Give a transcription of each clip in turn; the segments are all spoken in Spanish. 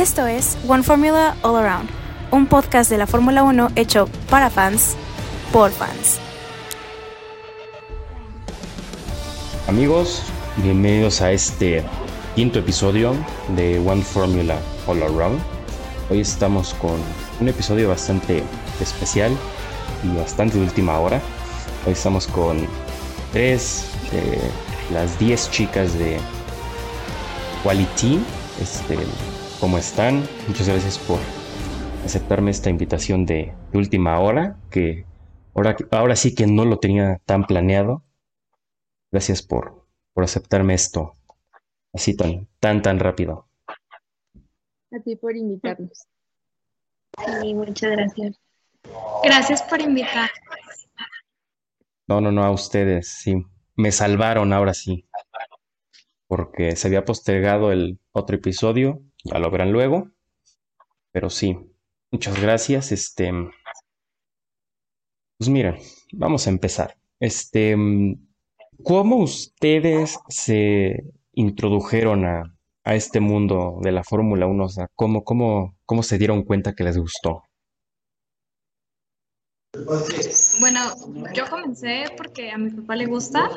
Esto es One Formula All Around, un podcast de la Fórmula 1 hecho para fans, por fans. Amigos, bienvenidos a este quinto episodio de One Formula All Around. Hoy estamos con un episodio bastante especial y bastante de última hora. Hoy estamos con tres de las diez chicas de Quality. Este, ¿Cómo están? Muchas gracias por aceptarme esta invitación de, de última hora, que ahora, ahora sí que no lo tenía tan planeado. Gracias por, por aceptarme esto así tan, tan, tan rápido. A ti por invitarnos. Sí, muchas gracias. Gracias por invitar. No, no, no, a ustedes, sí. Me salvaron ahora sí. Porque se había postergado el otro episodio, ya lo verán luego. Pero sí, muchas gracias. Este, pues miren, vamos a empezar. Este, ¿cómo ustedes se introdujeron a, a este mundo de la Fórmula 1? O sea, ¿cómo, cómo, cómo se dieron cuenta que les gustó? Bueno, yo comencé porque a mi papá le gusta,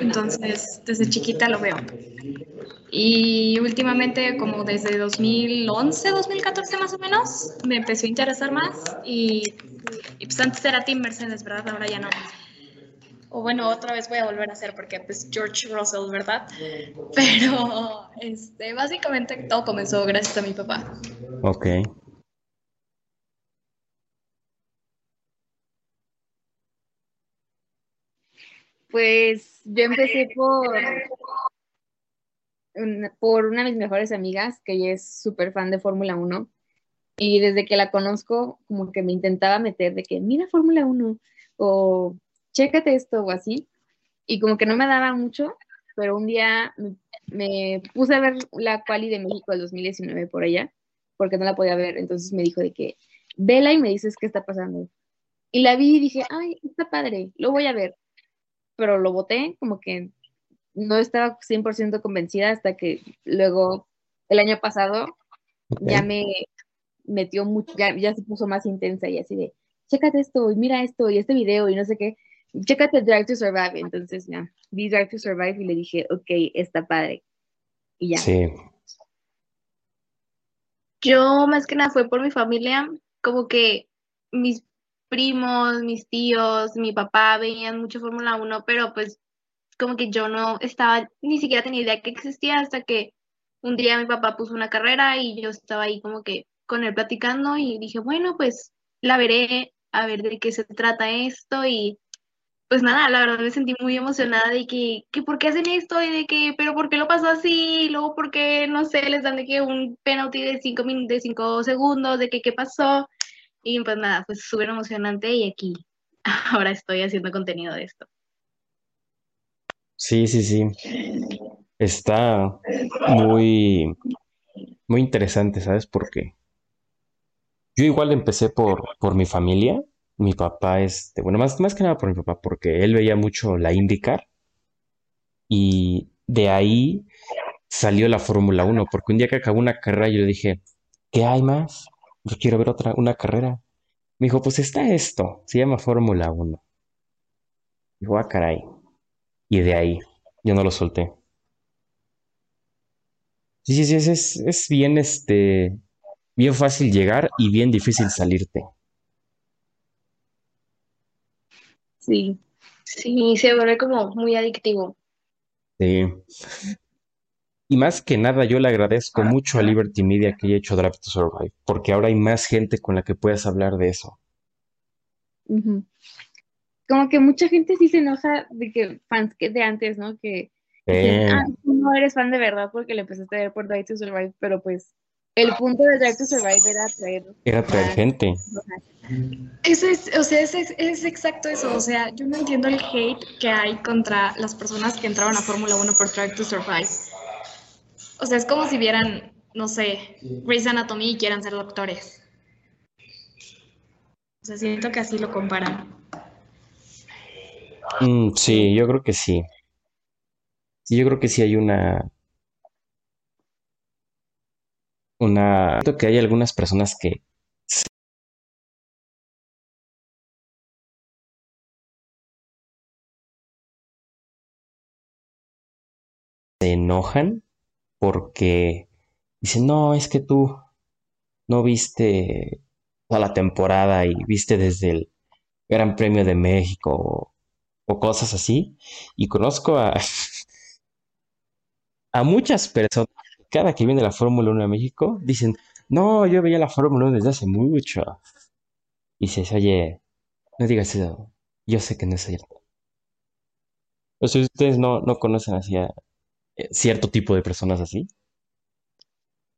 entonces desde chiquita lo veo. Y últimamente, como desde 2011, 2014 más o menos, me empezó a interesar más y, pues antes era Team Mercedes, ¿verdad? Ahora ya no. O bueno, otra vez voy a volver a hacer porque pues George Russell, ¿verdad? Pero este, básicamente todo comenzó gracias a mi papá. Ok. Pues yo empecé por, una- por una de mis mejores amigas, que ella es súper fan de Fórmula 1, y desde que la conozco, como que me intentaba meter de que, mira Fórmula 1, o chécate esto, o así, y como que no me daba mucho, pero un día me, me puse a ver la quali de México del 2019 por allá, porque no la podía ver, entonces me dijo de que, vela y me dices qué está pasando. Y la vi y dije, ay, está padre, lo voy a ver pero lo voté, como que no estaba 100% convencida hasta que luego el año pasado ya me metió mucho, ya, ya se puso más intensa y así de, chécate esto y mira esto y este video y no sé qué, chécate Drive to Survive. Entonces ya, vi Drive to Survive y le dije, ok, está padre. Y ya. Sí, Yo más que nada fue por mi familia, como que mis primos, mis tíos, mi papá veían mucho Fórmula 1, pero pues como que yo no estaba, ni siquiera tenía idea que existía hasta que un día mi papá puso una carrera y yo estaba ahí como que con él platicando y dije, bueno, pues la veré, a ver de qué se trata esto y pues nada, la verdad me sentí muy emocionada de que, que por qué hacen esto y de que, pero por qué lo pasó así, y luego por qué, no sé, les dan de que un penalti de cinco, de cinco segundos, de que qué pasó. Y pues nada, pues súper emocionante y aquí ahora estoy haciendo contenido de esto. sí, sí, sí. Está muy, muy interesante, ¿sabes por qué? Yo igual empecé por, por mi familia. Mi papá, este, bueno, más, más que nada por mi papá, porque él veía mucho la IndyCar y de ahí salió la Fórmula 1, porque un día que acabó una carrera yo dije, ¿qué hay más? Yo quiero ver otra, una carrera. Me dijo, pues está esto, se llama Fórmula 1. Dijo, ah, caray. Y de ahí, yo no lo solté. Sí, sí, sí, es, es, es bien, este, bien fácil llegar y bien difícil salirte. Sí. Sí, se vuelve como muy adictivo. Sí. Y más que nada, yo le agradezco mucho a Liberty Media que haya hecho Drive to Survive, porque ahora hay más gente con la que puedes hablar de eso. Como que mucha gente sí se enoja de que fans que de antes, ¿no? Que Eh, ah, tú no eres fan de verdad porque le empezaste a ver por Drive to Survive, pero pues el punto de Drive to Survive era traer era traer fans, gente. Eso es, o sea, es, es, es exacto eso. O sea, yo no entiendo el hate que hay contra las personas que entraron a Fórmula 1 por Drive to Survive. O sea, es como si vieran, no sé, Grey's Anatomy y quieran ser doctores. O sea, siento que así lo comparan. Mm, sí, yo creo que sí. Sí, yo creo que sí hay una, una... Siento que hay algunas personas que se enojan porque dicen, no, es que tú no viste toda la temporada y viste desde el Gran Premio de México o, cosas así. Y conozco a, a muchas personas, cada que viene la Fórmula 1 a México, dicen, no, yo veía la Fórmula 1 desde hace mucho. Y dices, oye, no digas eso, yo sé que no es cierto. O sea, ustedes no, no conocen así a cierto tipo de personas así.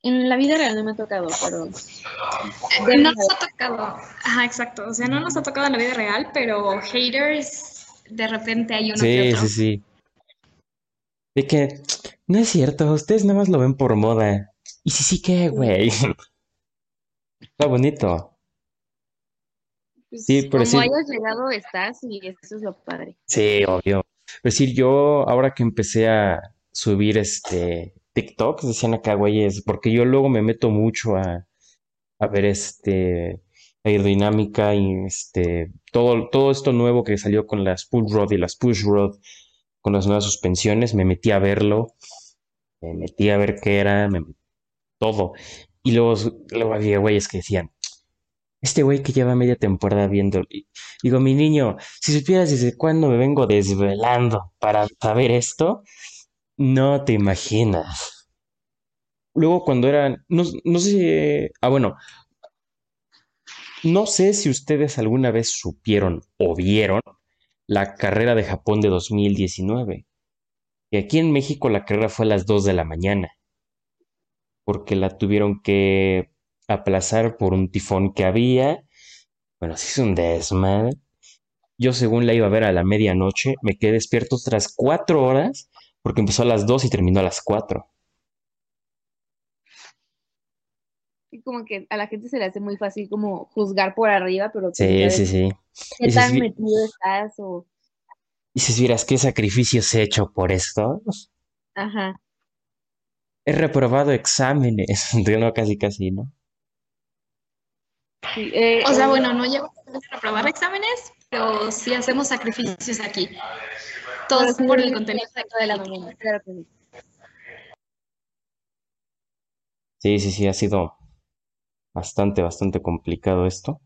En la vida real no me ha tocado, pero Eh, No nos ha tocado, ajá, exacto, o sea, no nos ha tocado en la vida real, pero haters, de repente hay uno que Sí, otro. sí, sí. De que, no es cierto, ustedes nada más lo ven por moda. Y sí, sí, ¿qué, güey? Está bonito. pues, Sí, por como decir, hayas llegado estás y eso es lo padre. sí, obvio. Es decir, yo ahora que empecé a subir este TikToks, decían acá, güeyes, porque yo luego me meto mucho a, a ver este aerodinámica y este todo, todo esto nuevo que salió con las pull rod y las push rod, con las nuevas suspensiones, me metí a verlo, me metí a ver qué era, me todo. Y luego, luego había güeyes que decían, este güey que lleva media temporada viendo. digo, mi niño, si supieras desde cuándo me vengo desvelando para saber esto, no te imaginas. Luego cuando eran, no, no sé, ah, bueno, no sé si ustedes alguna vez supieron o vieron la carrera de Japón de 2019. Y aquí en México la carrera fue a las 2 de la mañana, porque la tuvieron que aplazar por un tifón que había. Bueno, sí es un desmadre. Yo según la iba a ver a la medianoche, me quedé despierto otras cuatro horas porque empezó a las 2 y terminó a las 4. Y como que a la gente se le hace muy fácil como juzgar por arriba, pero tú Sí, sí, sí. qué Y si, tan si- metido estás o... y si vieras qué sacrificios he hecho por esto, Ajá. he reprobado exámenes. No, casi, casi, ¿no? Sí, eh, O sea, eh, bueno, no llegamos a reprobar exámenes, pero sí hacemos sacrificios aquí. Todos por el contenido de la mañana, sí. Sí, sí, sí, ha sido bastante, bastante complicado esto.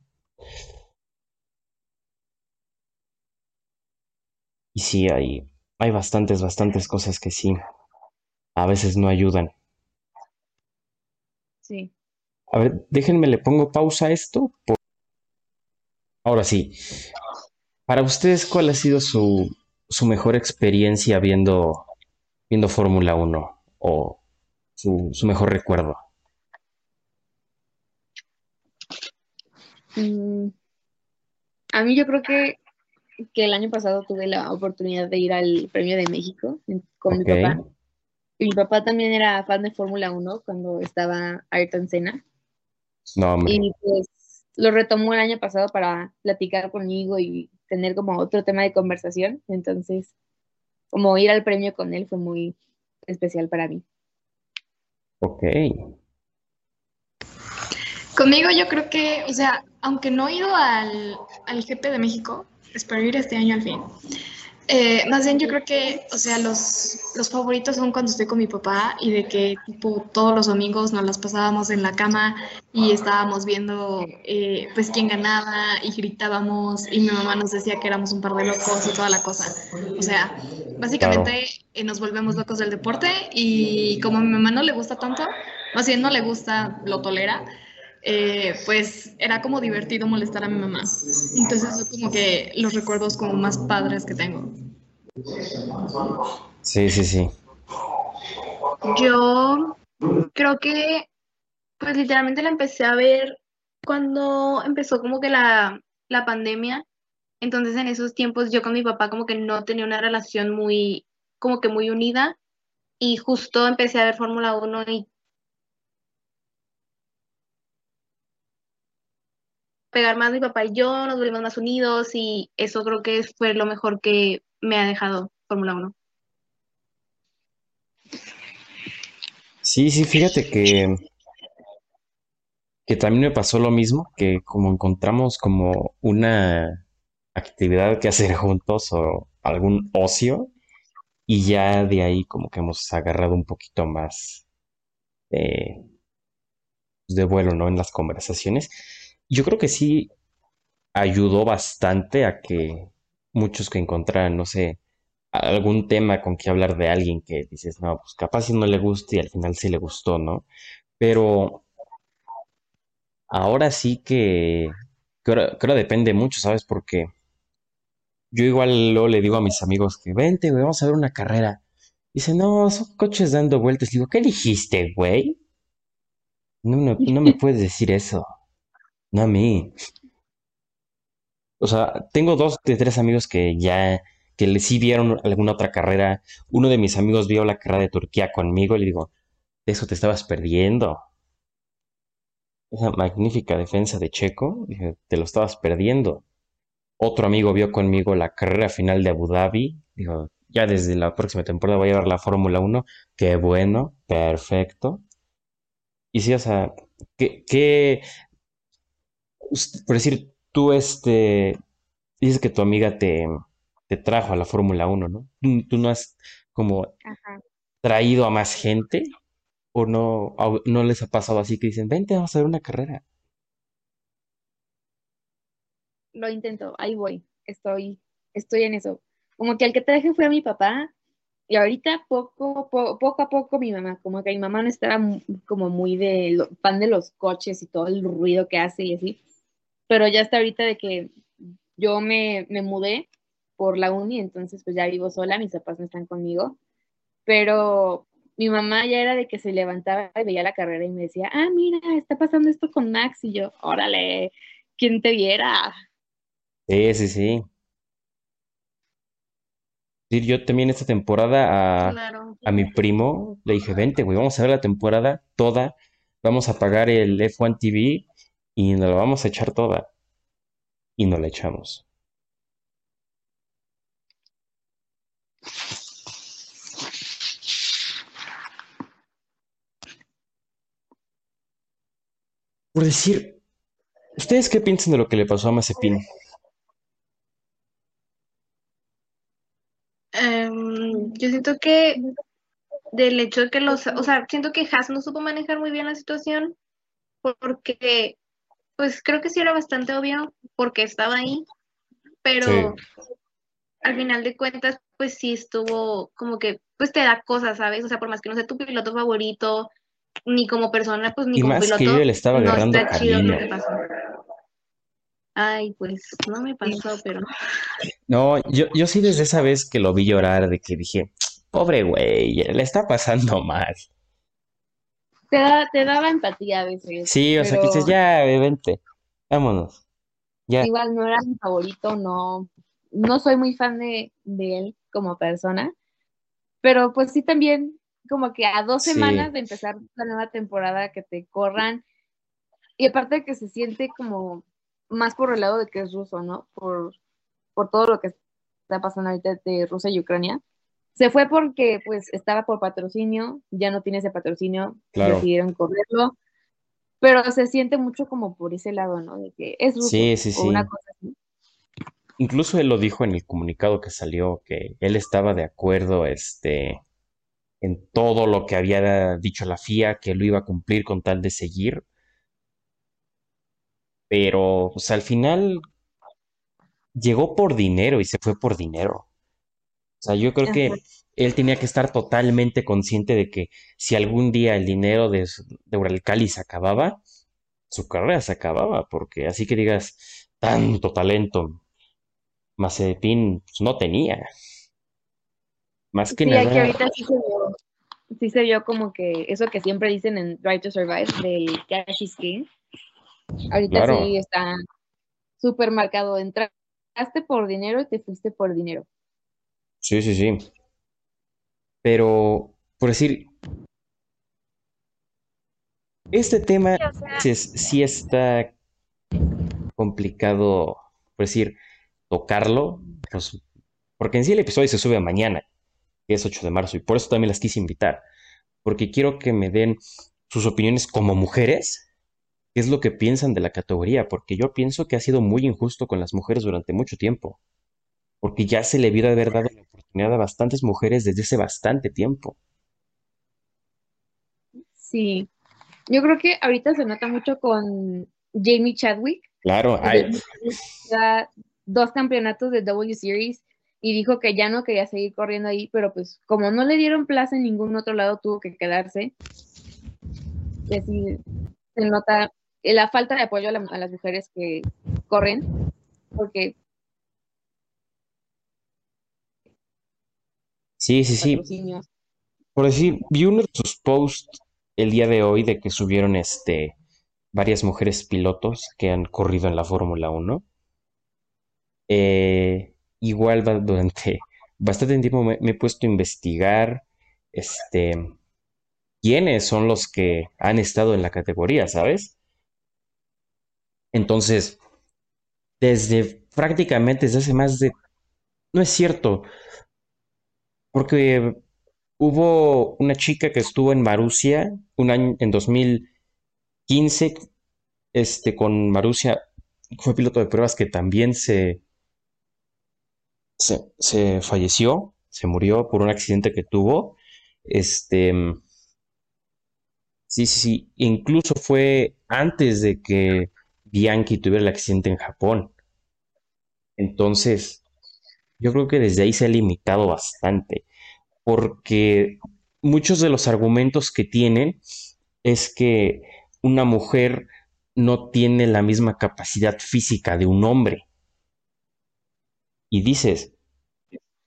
Y sí, hay, hay bastantes, bastantes cosas que sí, a veces no ayudan. Sí. A ver, déjenme, le pongo pausa a esto. por- Ahora sí, para ustedes, ¿cuál ha sido su, su mejor experiencia viendo, viendo Fórmula 1 o su, su mejor recuerdo? Mm, a mí yo creo que, que el año pasado tuve la oportunidad de ir al Premio de México con mi papá. Y mi papá también era fan de Fórmula 1 cuando estaba Ayrton Senna. no. Y pues lo retomó el año pasado para platicar conmigo y tener como otro tema de conversación. Entonces, como ir al premio con él fue muy especial para mí. Ok, Conmigo yo creo que, o sea, aunque no he ido al, al GP de México, espero ir este año al fin. Eh, más bien yo creo que, o sea, los, los favoritos son cuando estoy con mi papá y de que tipo todos los domingos nos las pasábamos en la cama y estábamos viendo eh, pues quién ganaba y gritábamos y mi mamá nos decía que éramos un par de locos y toda la cosa. O sea, básicamente eh, nos volvemos locos del deporte y como a mi mamá no le gusta tanto, más bien no le gusta, lo tolera, eh, pues era como divertido molestar a mi mamá. Entonces son como que los recuerdos como más padres que tengo. sí, sí, sí. Yo creo que, pues literalmente la empecé a ver cuando empezó como que la, la pandemia. Entonces en esos tiempos yo con mi papá como que no tenía una relación muy, como que muy unida. Y justo empecé a ver Fórmula 1 y pegar más mi papá y yo, nos volvimos más unidos y eso creo que fue lo mejor que me ha dejado Fórmula 1. Sí, sí, fíjate que que también me pasó lo mismo, que como encontramos como una actividad que hacer juntos o algún ocio, y ya de ahí como que hemos agarrado un poquito más de, de vuelo, ¿no? En las conversaciones. Yo creo que sí ayudó bastante a que muchos que encontraran, no sé, algún tema con que hablar de alguien que dices, no, pues capaz si no le gusta y al final sí le gustó, ¿no? Pero ahora sí que creo, creo depende mucho, ¿sabes? Porque yo igual luego le digo a mis amigos que vente, güey, vamos a ver una carrera. Dice, no, son coches dando vueltas. Digo, ¿qué dijiste, güey? No, no, no me puedes decir eso. No a mí. O sea, tengo dos de tres amigos que ya, que le sí vieron alguna otra carrera. Uno de mis amigos vio la carrera de Turquía conmigo y le digo, de eso te estabas perdiendo. Esa magnífica defensa de Checo, te lo estabas perdiendo. Otro amigo vio conmigo la carrera final de Abu Dhabi. Digo, ya desde la próxima temporada voy a ver la Fórmula 1. Qué bueno, perfecto. Y sí, o sea, ¿qué, qué- por decir, tú este, dices que tu amiga te, te trajo a la Fórmula 1, ¿no? ¿Tú, tú no has como Ajá. traído a más gente o no, o no les ha pasado así que dicen, vente, vamos a ver una carrera? Lo intento, ahí voy, estoy, estoy en eso. Como que el que traje fue a mi papá y ahorita poco, po- poco a poco mi mamá, como que mi mamá no estaba como muy de fan de los coches y todo el ruido que hace y así, pero ya está ahorita de que yo me, me mudé por la uni, entonces pues ya vivo sola, mis papás no están conmigo, pero mi mamá ya era de que se levantaba y veía la carrera y me decía, ah, mira, está pasando esto con Max y yo, órale, ¿quién te viera? Sí, sí, sí. Sí, yo también esta temporada a, Claro. a mi primo le dije, vente, güey, vamos a ver la temporada toda, vamos a pagar el F1 TV y nos la vamos a echar toda. Y nos la echamos. Por decir, ¿ustedes qué piensan de lo que le pasó a Mazepin? Em, yo siento que del hecho de que los, o sea, siento que Haas no supo manejar muy bien la situación porque, pues creo que sí era bastante obvio porque estaba ahí, pero al final de cuentas, pues sí estuvo como que, pues te da cosas, ¿sabes? O sea, por más que no sea tu piloto favorito, ni como persona, pues ni Y como más que piloto, yo le estaba no agarrando está chido lo que pasó. Ay, pues no me pasó, pero No, yo, yo sí desde esa vez que lo vi llorar, de que dije, pobre güey, le está pasando mal. Te, da, te daba empatía a veces, Sí, o sea, que dices, ya, vente, vámonos. Ya, igual no era mi favorito, no, no soy muy fan de, de él como persona, pero pues sí también como que a dos Sí. semanas de empezar la nueva temporada que te corran y aparte de que se siente como más por el lado de que es ruso, ¿no? Por, por todo lo que está pasando ahorita de Rusia y Ucrania. Se fue porque pues estaba por patrocinio, ya no tiene ese patrocinio, Claro. decidieron correrlo, pero se siente mucho como por ese lado, ¿no? De que es ruso Sí, sí, sí. una cosa así. Incluso él lo dijo en el comunicado que salió, que él estaba de acuerdo, este, en todo lo que había dicho la FIA, que lo iba a cumplir con tal de seguir. Pero, pues al final llegó por dinero y se fue por dinero. O sea, yo creo que él tenía que estar totalmente consciente de que si algún día el dinero de, de Uralcali se acababa, su carrera se acababa, porque así que digas, tanto talento, Mazepin pues, no tenía. Más que Sí, nada, ahorita sí se vio, sí se vio como que eso que siempre dicen en Drive to Survive del cash is king. Ahorita Claro. sí está súper marcado. Entraste por dinero y te fuiste por dinero. Sí, sí, sí. Pero, por decir, este tema Sí, o sea, sí, es- sí está complicado, por decir, tocarlo, pues, porque en sí el episodio se sube mañana, que es 8 de marzo, y por eso también las quise invitar, porque quiero que me den sus opiniones como mujeres, qué es lo que piensan de la categoría, porque yo pienso que ha sido muy injusto con las mujeres durante mucho tiempo, porque ya se le debió haber dado la oportunidad a bastantes mujeres desde hace bastante tiempo. Sí, yo creo que ahorita se nota mucho con Jamie Chadwick. Claro, hay, dos campeonatos de W Series y dijo que ya no quería seguir corriendo ahí, pero pues como no le dieron plaza en ningún otro lado, tuvo que quedarse. Y así se nota la falta de apoyo a, la- a las mujeres que corren, porque sí, sí, sí. patrocinios. Por decir, vi uno de sus posts el día de hoy de que subieron este varias mujeres pilotos que han corrido en la Fórmula Uno. Eh, igual va- durante bastante tiempo me, me he puesto a investigar este quiénes son los que han estado en la categoría, ¿sabes? Entonces, desde prácticamente desde hace más de, no es cierto, porque hubo una chica que estuvo en Marusia un año en 2015, este con Marusia fue piloto de pruebas que también se se, se falleció, se murió por un accidente que tuvo. Este, sí, sí, sí, incluso fue antes de que Bianchi tuviera el accidente en Japón. Entonces, yo creo que desde ahí se ha limitado bastante, porque muchos de los argumentos que tienen es que una mujer no tiene la misma capacidad física de un hombre. Y dices,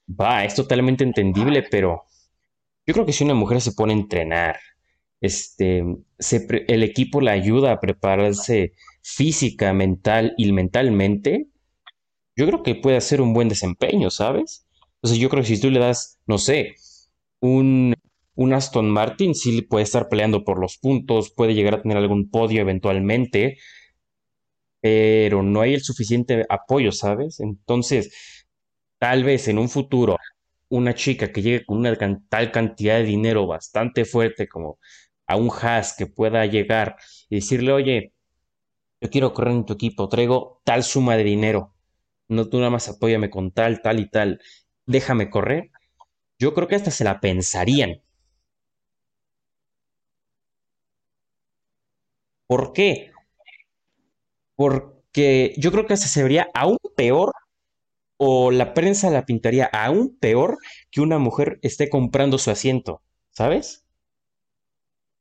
va, es totalmente entendible, pero yo creo que si una mujer se pone a entrenar, este, se el equipo la ayuda a prepararse física, mental y mentalmente, yo creo que puede hacer un buen desempeño, ¿sabes? Entonces yo creo que si tú le das, no sé, un, un Aston Martin, sí puede estar peleando por los puntos, puede llegar a tener algún podio eventualmente, pero no hay el suficiente apoyo, ¿sabes? Entonces, tal vez en un futuro, una chica que llegue con una tal cantidad de dinero bastante fuerte como a un Haas que pueda llegar y decirle, oye, yo quiero correr en tu equipo, traigo tal suma de dinero, no tú nada más apóyame con tal, tal y tal, déjame correr. Yo creo que hasta se la pensarían. ¿Por qué? Porque yo creo que hasta se vería aún peor o la prensa la pintaría aún peor que una mujer esté comprando su asiento, ¿sabes?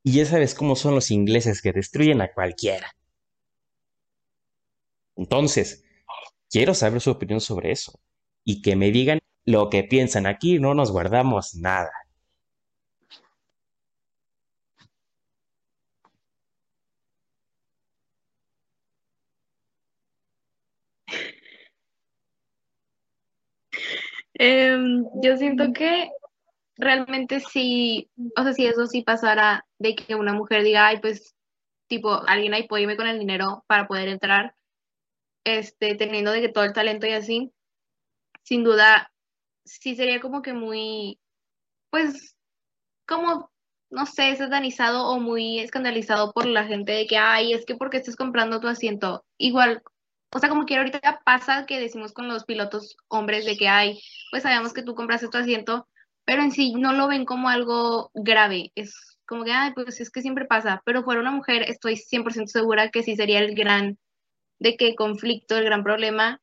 Y ya sabes cómo son los ingleses que destruyen a cualquiera. Entonces, quiero saber su opinión sobre eso y que me digan lo que piensan. Aquí no nos guardamos nada. Em, yo siento que realmente sí, o sea, si eso sí pasara de que una mujer diga, ay, pues, tipo, alguien ahí puede irme con el dinero para poder entrar, este, teniendo de que todo el talento y así, sin duda, sí sería como que muy, pues, como, no sé, satanizado o muy escandalizado por la gente de que, ay, es que porque estás comprando tu asiento. Igual, o sea, como que ahorita pasa que decimos con los pilotos hombres de que, ay, pues sabemos que tú compraste tu asiento, pero en sí no lo ven como algo grave. Es como que, ay, pues es que siempre pasa. Pero fuera una mujer, estoy 100% segura que sí sería el gran, de qué conflicto, el gran problema,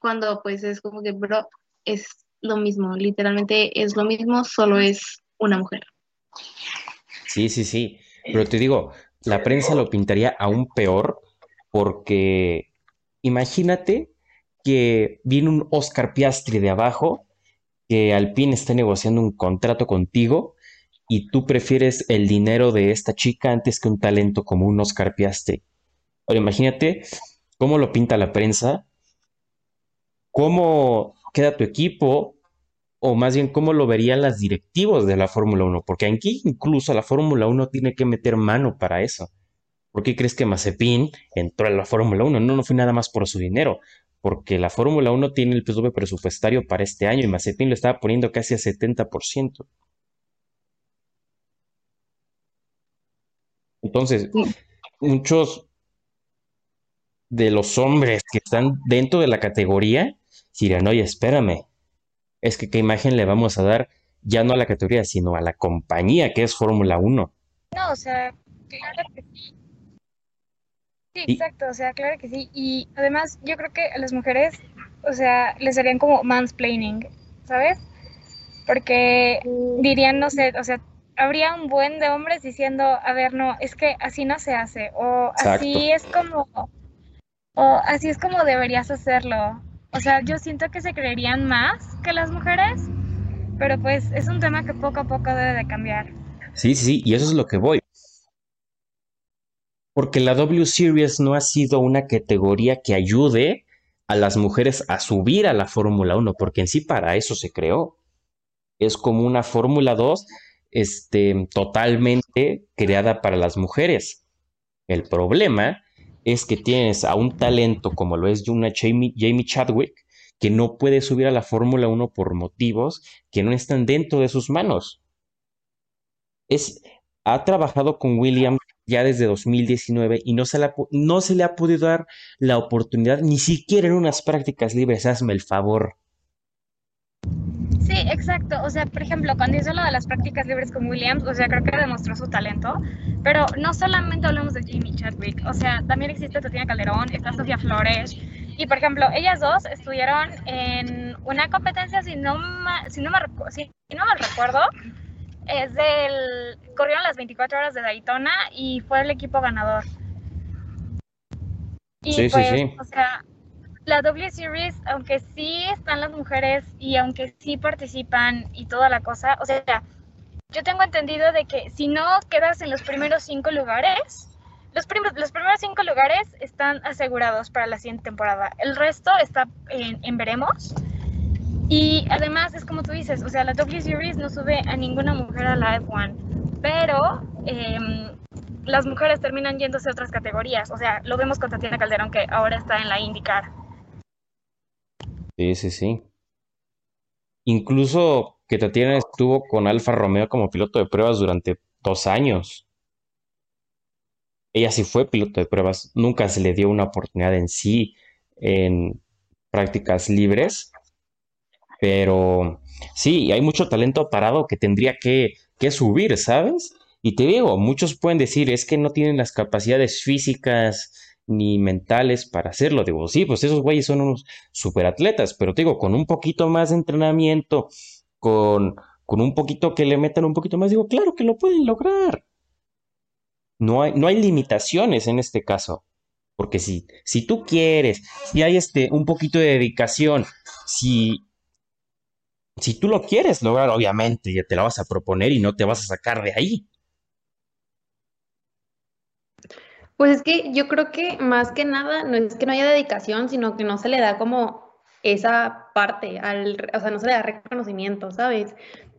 cuando pues es como que, bro, es lo mismo, literalmente es lo mismo, solo es una mujer. Sí, sí, sí. Pero te digo, la prensa lo pintaría aún peor porque imagínate que viene un Oscar Piastri de abajo, que Alpine está negociando un contrato contigo y tú prefieres el dinero de esta chica antes que un talento como un Oscar Piastri. Ahora imagínate cómo lo pinta la prensa, cómo queda tu equipo, o más bien cómo lo verían las directivos de la Fórmula Uno, porque aquí incluso la Fórmula Uno tiene que meter mano para eso. ¿Por qué crees que Mazepin entró a la Fórmula Uno? No, no fue nada más por su dinero, porque la Fórmula Uno tiene el tope presupuestario para este año y Mazepin lo estaba poniendo casi a 70%. Entonces, muchos de los hombres que están dentro de la categoría dirán, oye, espérame, es que qué imagen le vamos a dar ya no a la categoría, sino a la compañía que es Fórmula 1. No, o sea, claro que sí. Sí, exacto, o sea, claro que sí. Y además, yo creo que a las mujeres, o sea, les harían como mansplaining, ¿sabes? Porque dirían, no sé, o sea, habría un buen de hombres diciendo, a ver, no, es que así no se hace, o así es como, o así es como deberías hacerlo. O sea, yo siento que se creerían más que las mujeres, pero pues es un tema que poco a poco debe de cambiar. Sí, sí, sí, y eso es lo que voy. Porque la W Series no ha sido una categoría que ayude a las mujeres a subir a la Fórmula 1, porque en sí para eso se creó. Es como una Fórmula 2 este, totalmente creada para las mujeres. El problema es que tienes a un talento como lo es Jamie, Chadwick, que no puede subir a la Fórmula 1 por motivos que no están dentro de sus manos. Es, ha trabajado con William ya desde 2019 y no se, no se le ha podido dar la oportunidad ni siquiera en unas prácticas libres, hazme el favor. Exacto. O sea, por ejemplo, cuando hizo lo de las prácticas libres con Williams, o sea, creo que demostró su talento. Pero no solamente hablamos de Jamie Chadwick, o sea, también existe Tatiana Calderón, está Sofía Flores. Y por ejemplo, ellas dos estuvieron en una competencia, si no, si no, me, si no me recuerdo, es del. Corrieron las 24 horas de Daytona y fue el equipo ganador. Y sí, pues, sí, sí. o sea, la W Series, aunque sí están las mujeres y aunque sí participan y toda la cosa, o sea, yo tengo entendido de que si no quedas en los primeros cinco lugares, los, los primeros cinco lugares están asegurados para la siguiente temporada. El resto está en, veremos. Y además es como tú dices, o sea, la W Series no sube a ninguna mujer a la F1, pero em, las mujeres terminan yéndose a otras categorías. O sea, lo vemos con Tatiana Calderón que ahora está en la IndyCar. Sí, sí, sí. Incluso que Tatiana estuvo con Alfa Romeo como piloto de pruebas durante dos años. Ella sí fue piloto de pruebas, nunca se le dio una oportunidad en sí en prácticas libres, pero sí, hay mucho talento parado que tendría que, que subir, ¿sabes? Y te digo, muchos pueden decir, es que no tienen las capacidades físicas, ni mentales para hacerlo. Digo, sí, pues esos güeyes son unos superatletas, pero te digo, con un poquito más de entrenamiento, con, con un poquito que le metan un poquito más, digo, claro que lo pueden lograr. No hay, no hay limitaciones en este caso. Porque si, si tú quieres, si hay este, un poquito de dedicación, si, si tú lo quieres lograr, obviamente ya te la vas a proponer y no te vas a sacar de ahí. Pues es que yo creo que más que nada no es que no haya dedicación, sino que no se le da como esa parte, al, o sea, no se le da reconocimiento, ¿sabes?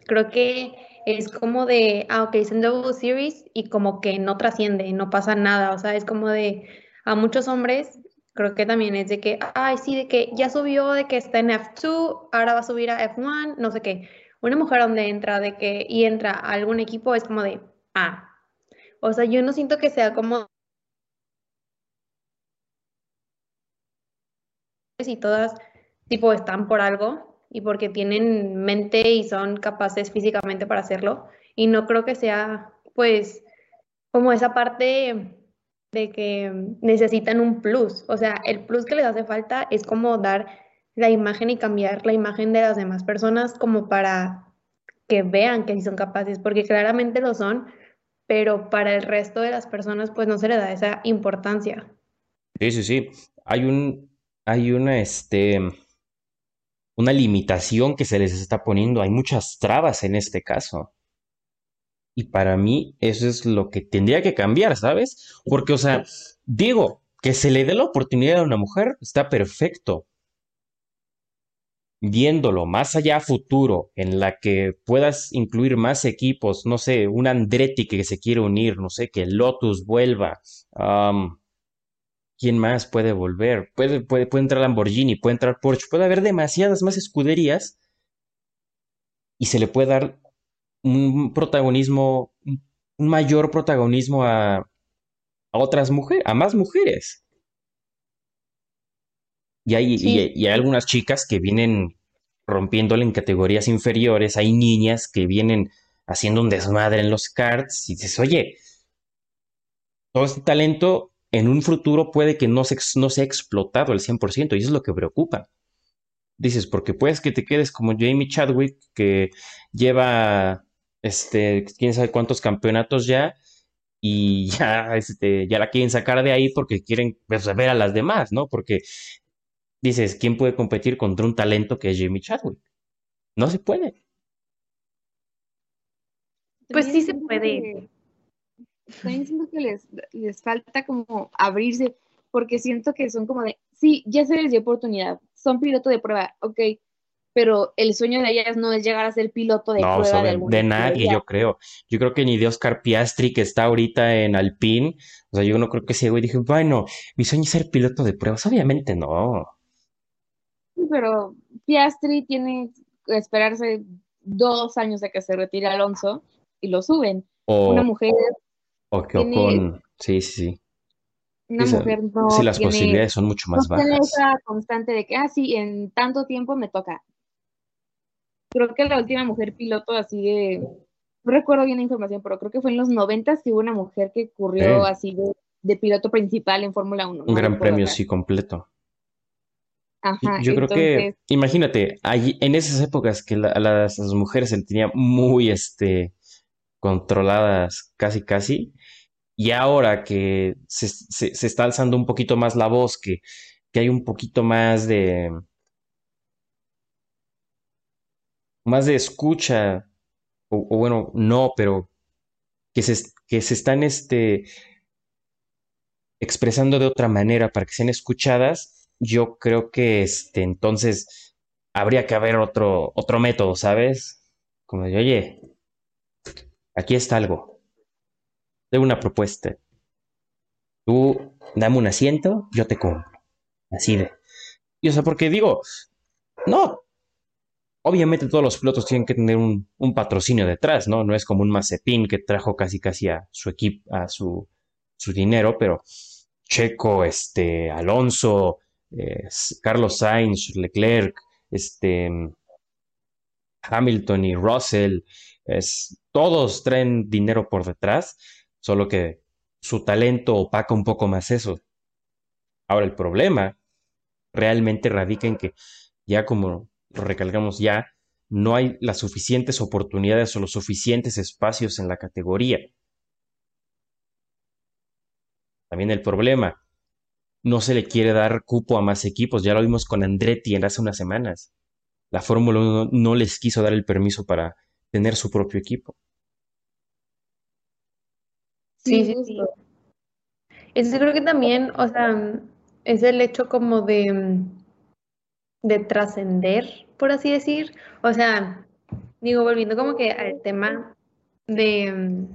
Creo que es como de, ah, ok, es en Double Series y como que no trasciende, no pasa nada, o sea, es como de, a muchos hombres, creo que también es de que, ay, sí, de que ya subió, de que está en F2, ahora va a subir a F1, no sé qué. Una mujer donde entra de que, y entra a algún equipo es como de, ah, o sea, yo no siento que sea como y todas tipo están por algo y porque tienen mente y son capaces físicamente para hacerlo. Y no creo que sea pues como esa parte de que necesitan un plus. O sea, el plus que les hace falta es como dar la imagen y cambiar la imagen de las demás personas como para que vean que sí son capaces, porque claramente lo son, pero para el resto de las personas pues no se le da esa importancia. Sí, sí, sí. Hay un, hay una, este, una limitación que se les está poniendo, hay muchas trabas en este caso. Y para mí eso es lo que tendría que cambiar, ¿sabes? Porque, o sea, digo, que se le dé la oportunidad a una mujer está perfecto. Viéndolo más allá a futuro, en la que puedas incluir más equipos, no sé, un Andretti que se quiere unir, no sé, que Lotus vuelva, ¿Quién más puede volver? Puede, puede, puede entrar Lamborghini, puede entrar Porsche, puede haber demasiadas más escuderías y se le puede dar un protagonismo, un mayor protagonismo a, a otras mujeres, a más mujeres. Y hay, Sí. y, y hay algunas chicas que vienen rompiéndole en categorías inferiores, hay niñas que vienen haciendo un desmadre en los karts y dices, oye, todo este talento en un futuro puede que no, se, no sea explotado al 100% y eso es lo que preocupa. Dices, porque puedes que te quedes como Jamie Chadwick, que lleva, este, quién sabe cuántos campeonatos ya, y ya, este, ya la quieren sacar de ahí porque quieren pues, ver a las demás, ¿no? Porque dices, ¿quién puede competir contra un talento que es Jamie Chadwick? No se puede. Pues sí se puede. También siento que les, les falta como abrirse, porque siento que son como de, sí, ya se les dio oportunidad, son piloto de prueba, ok, pero el sueño de ellas no es llegar a ser piloto de No, prueba sobre- de de, nadie, yo creo. Yo creo que ni de Oscar Piastri, que está ahorita en Alpine, o sea, yo no creo que ese güey dije, bueno, mi sueño es ser piloto de pruebas. Obviamente no. Sí, Pero Piastri tiene que esperarse dos años de que se retire Alonso y lo suben. O, Una mujer, o que tiene- Ocon, sí, sí, sí. una mujer no Sí, las tiene, posibilidades son mucho más no bajas. esa constante de que, ah, sí, en tanto tiempo me toca. Creo que la última mujer piloto así de, no recuerdo bien la información, pero creo que fue en los noventas que hubo una mujer que corrió Sí. así de, de piloto principal en Fórmula 1. Un gran premio, sí, completo. Ajá, Yo creo que, imagínate, allí, en esas épocas que la- las, las mujeres se tenían muy, este, controladas casi, casi, y ahora que se, está alzando un poquito más la voz, que, que hay un poquito más de, más de escucha, o, o bueno, no, pero que se, que se están, este, expresando de otra manera para que sean escuchadas, yo creo que este, entonces habría que haber otro, otro método, ¿sabes? Como de, oye, aquí está algo, tengo una propuesta. Tú dame un asiento, yo te compro. Así de. Y o sea, porque digo, no. Obviamente todos los pilotos tienen que tener un, patrocinio detrás, ¿no? No es como un Mazepin que trajo casi casi a su equipo, a su, su dinero, pero Checo, este, Alonso, Carlos Sainz, Leclerc, este, Hamilton y Russell, es, todos traen dinero por detrás, solo que su talento opaca un poco más eso. Ahora el problema realmente radica en que ya como lo recalcamos ya, no hay las suficientes oportunidades o los suficientes espacios en la categoría. También el problema, no se le quiere dar cupo a más equipos, ya lo vimos con Andretti en hace unas semanas. La Fórmula 1 no les quiso dar el permiso para tener su propio equipo. Sí, sí, sí. Eso creo que también, o sea, es el hecho como de, de trascender, por así decir. O sea, digo, volviendo como que al tema de,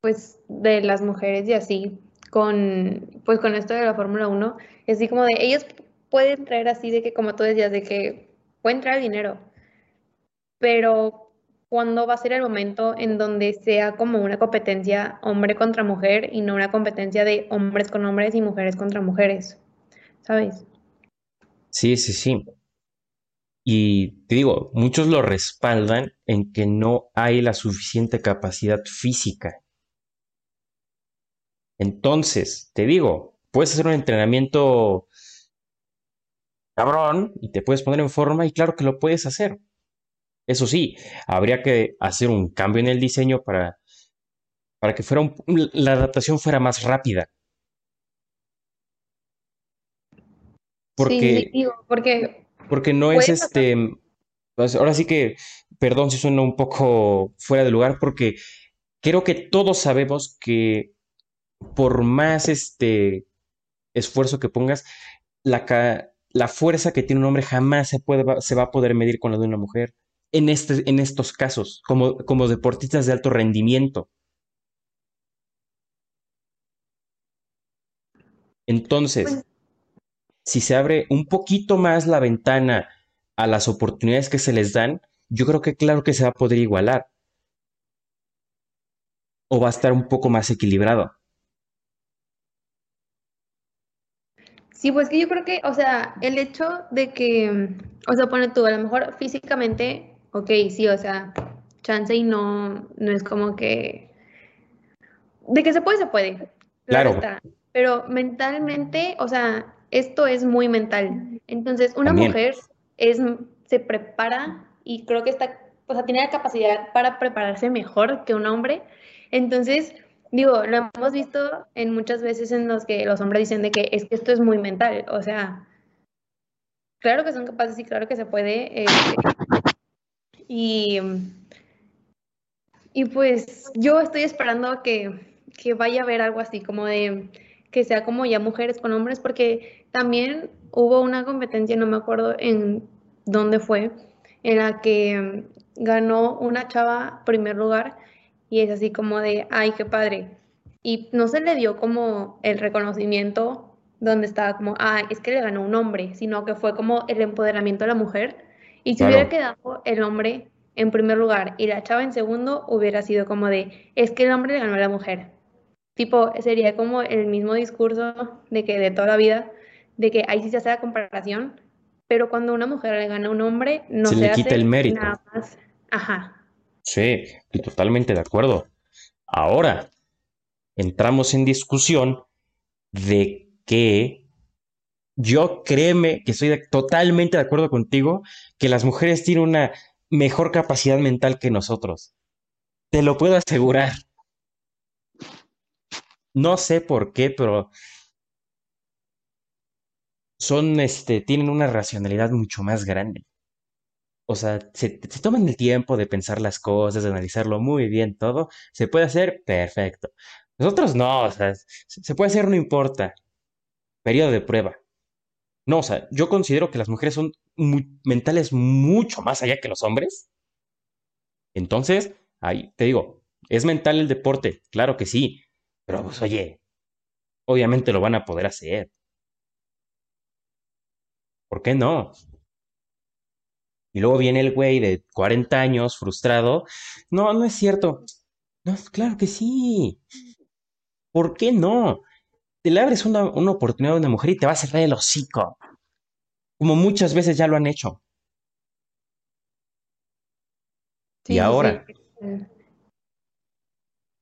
pues, de las mujeres y así, con, pues, con esto de la Fórmula 1, es así como de, ellos pueden traer así de que, como tú decías, de que pueden traer dinero, pero ¿cuándo va a ser el momento en donde sea como una competencia hombre contra mujer y no una competencia de hombres con hombres y mujeres contra mujeres? ¿Sabes? Sí, sí, sí. Y te digo, muchos lo respaldan en que no hay la suficiente capacidad física. Entonces, te digo, puedes hacer un entrenamiento cabrón y te puedes poner en forma y claro que lo puedes hacer. Eso sí, habría que hacer un cambio en el diseño para, para que fuera un- la adaptación fuera más rápida. Porque sí, digo, porque Porque no es pasar. este. pues, ahora sí que, perdón si suena un poco fuera de lugar, porque creo que todos sabemos que por más este esfuerzo que pongas, la, la fuerza que tiene un hombre jamás se puede, se va a poder medir con la de una mujer. En este, en estos casos, como, como deportistas de alto rendimiento. Entonces, Pues- si se abre un poquito más la ventana a las oportunidades que se les dan, yo creo que claro que se va a poder igualar. O va a estar un poco más equilibrado. Sí, pues que yo creo que, o sea, el hecho de que, o sea, pone tú, a lo mejor físicamente, ok, sí, o sea, chance y no, no es como que, de que se puede, se puede. Claro. está. Pero mentalmente, o sea, esto es muy mental. Entonces, una También. mujer es, se prepara y creo que está, o sea, tiene la capacidad para prepararse mejor que un hombre. Entonces, digo, lo hemos visto en muchas veces en los que los hombres dicen de que es que esto es muy mental. O sea, claro que son capaces y claro que se puede. eh, y, y pues yo estoy esperando que, que vaya a haber algo así, como de que sea como ya mujeres con hombres, porque también hubo una competencia, no me acuerdo en dónde fue, en la que ganó una chava primer lugar y es así como de, ay, qué padre. Y no se le dio como el reconocimiento donde estaba como, ah, es que le ganó un hombre, sino que fue como el empoderamiento de la mujer. Y si Claro. hubiera quedado el hombre en primer lugar y la chava en segundo, hubiera sido como de, es que el hombre le ganó a la mujer. Tipo, sería como el mismo discurso de que de toda la vida, de que ahí sí se hace la comparación, pero cuando una mujer le gana a un hombre, no Se se, le quita hace el mérito. nada más. Ajá. Sí, estoy totalmente de acuerdo. Ahora, entramos en discusión de que yo créeme que estoy totalmente de acuerdo contigo que las mujeres tienen una mejor capacidad mental que nosotros. Te lo puedo asegurar. No sé por qué, pero son, este, tienen una racionalidad mucho más grande. O sea, se, se toman el tiempo de pensar las cosas, de analizarlo muy bien todo. ¿Se puede hacer? Perfecto. Nosotros no, o sea, se, se puede hacer, no importa. Periodo de prueba. No, o sea, yo considero que las mujeres son mu- mentales mucho más allá que los hombres. Entonces, ahí te digo, ¿es mental el deporte? Claro que sí. Pero pues oye, obviamente lo van a poder hacer. ¿Por qué no? Y luego viene el güey de 40 años frustrado. No, no es cierto. No, claro que sí. ¿Por qué no? Te le abres una, una oportunidad a una mujer y te va a cerrar el hocico. Como muchas veces ya lo han hecho. Sí, Y ahora, sí.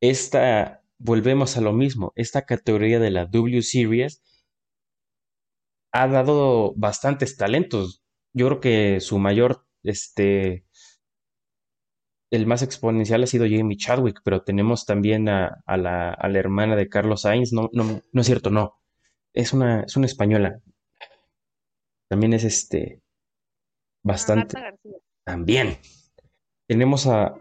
esta, volvemos a lo mismo. Esta categoría de la W Series ha dado bastantes talentos. Yo creo que su mayor, este, el más exponencial ha sido Jamie Chadwick, pero tenemos también a, a la, a la hermana de Carlos Sainz. No, no, no es cierto, no. Es una, es una española. También es este, bastante, también. Tenemos a,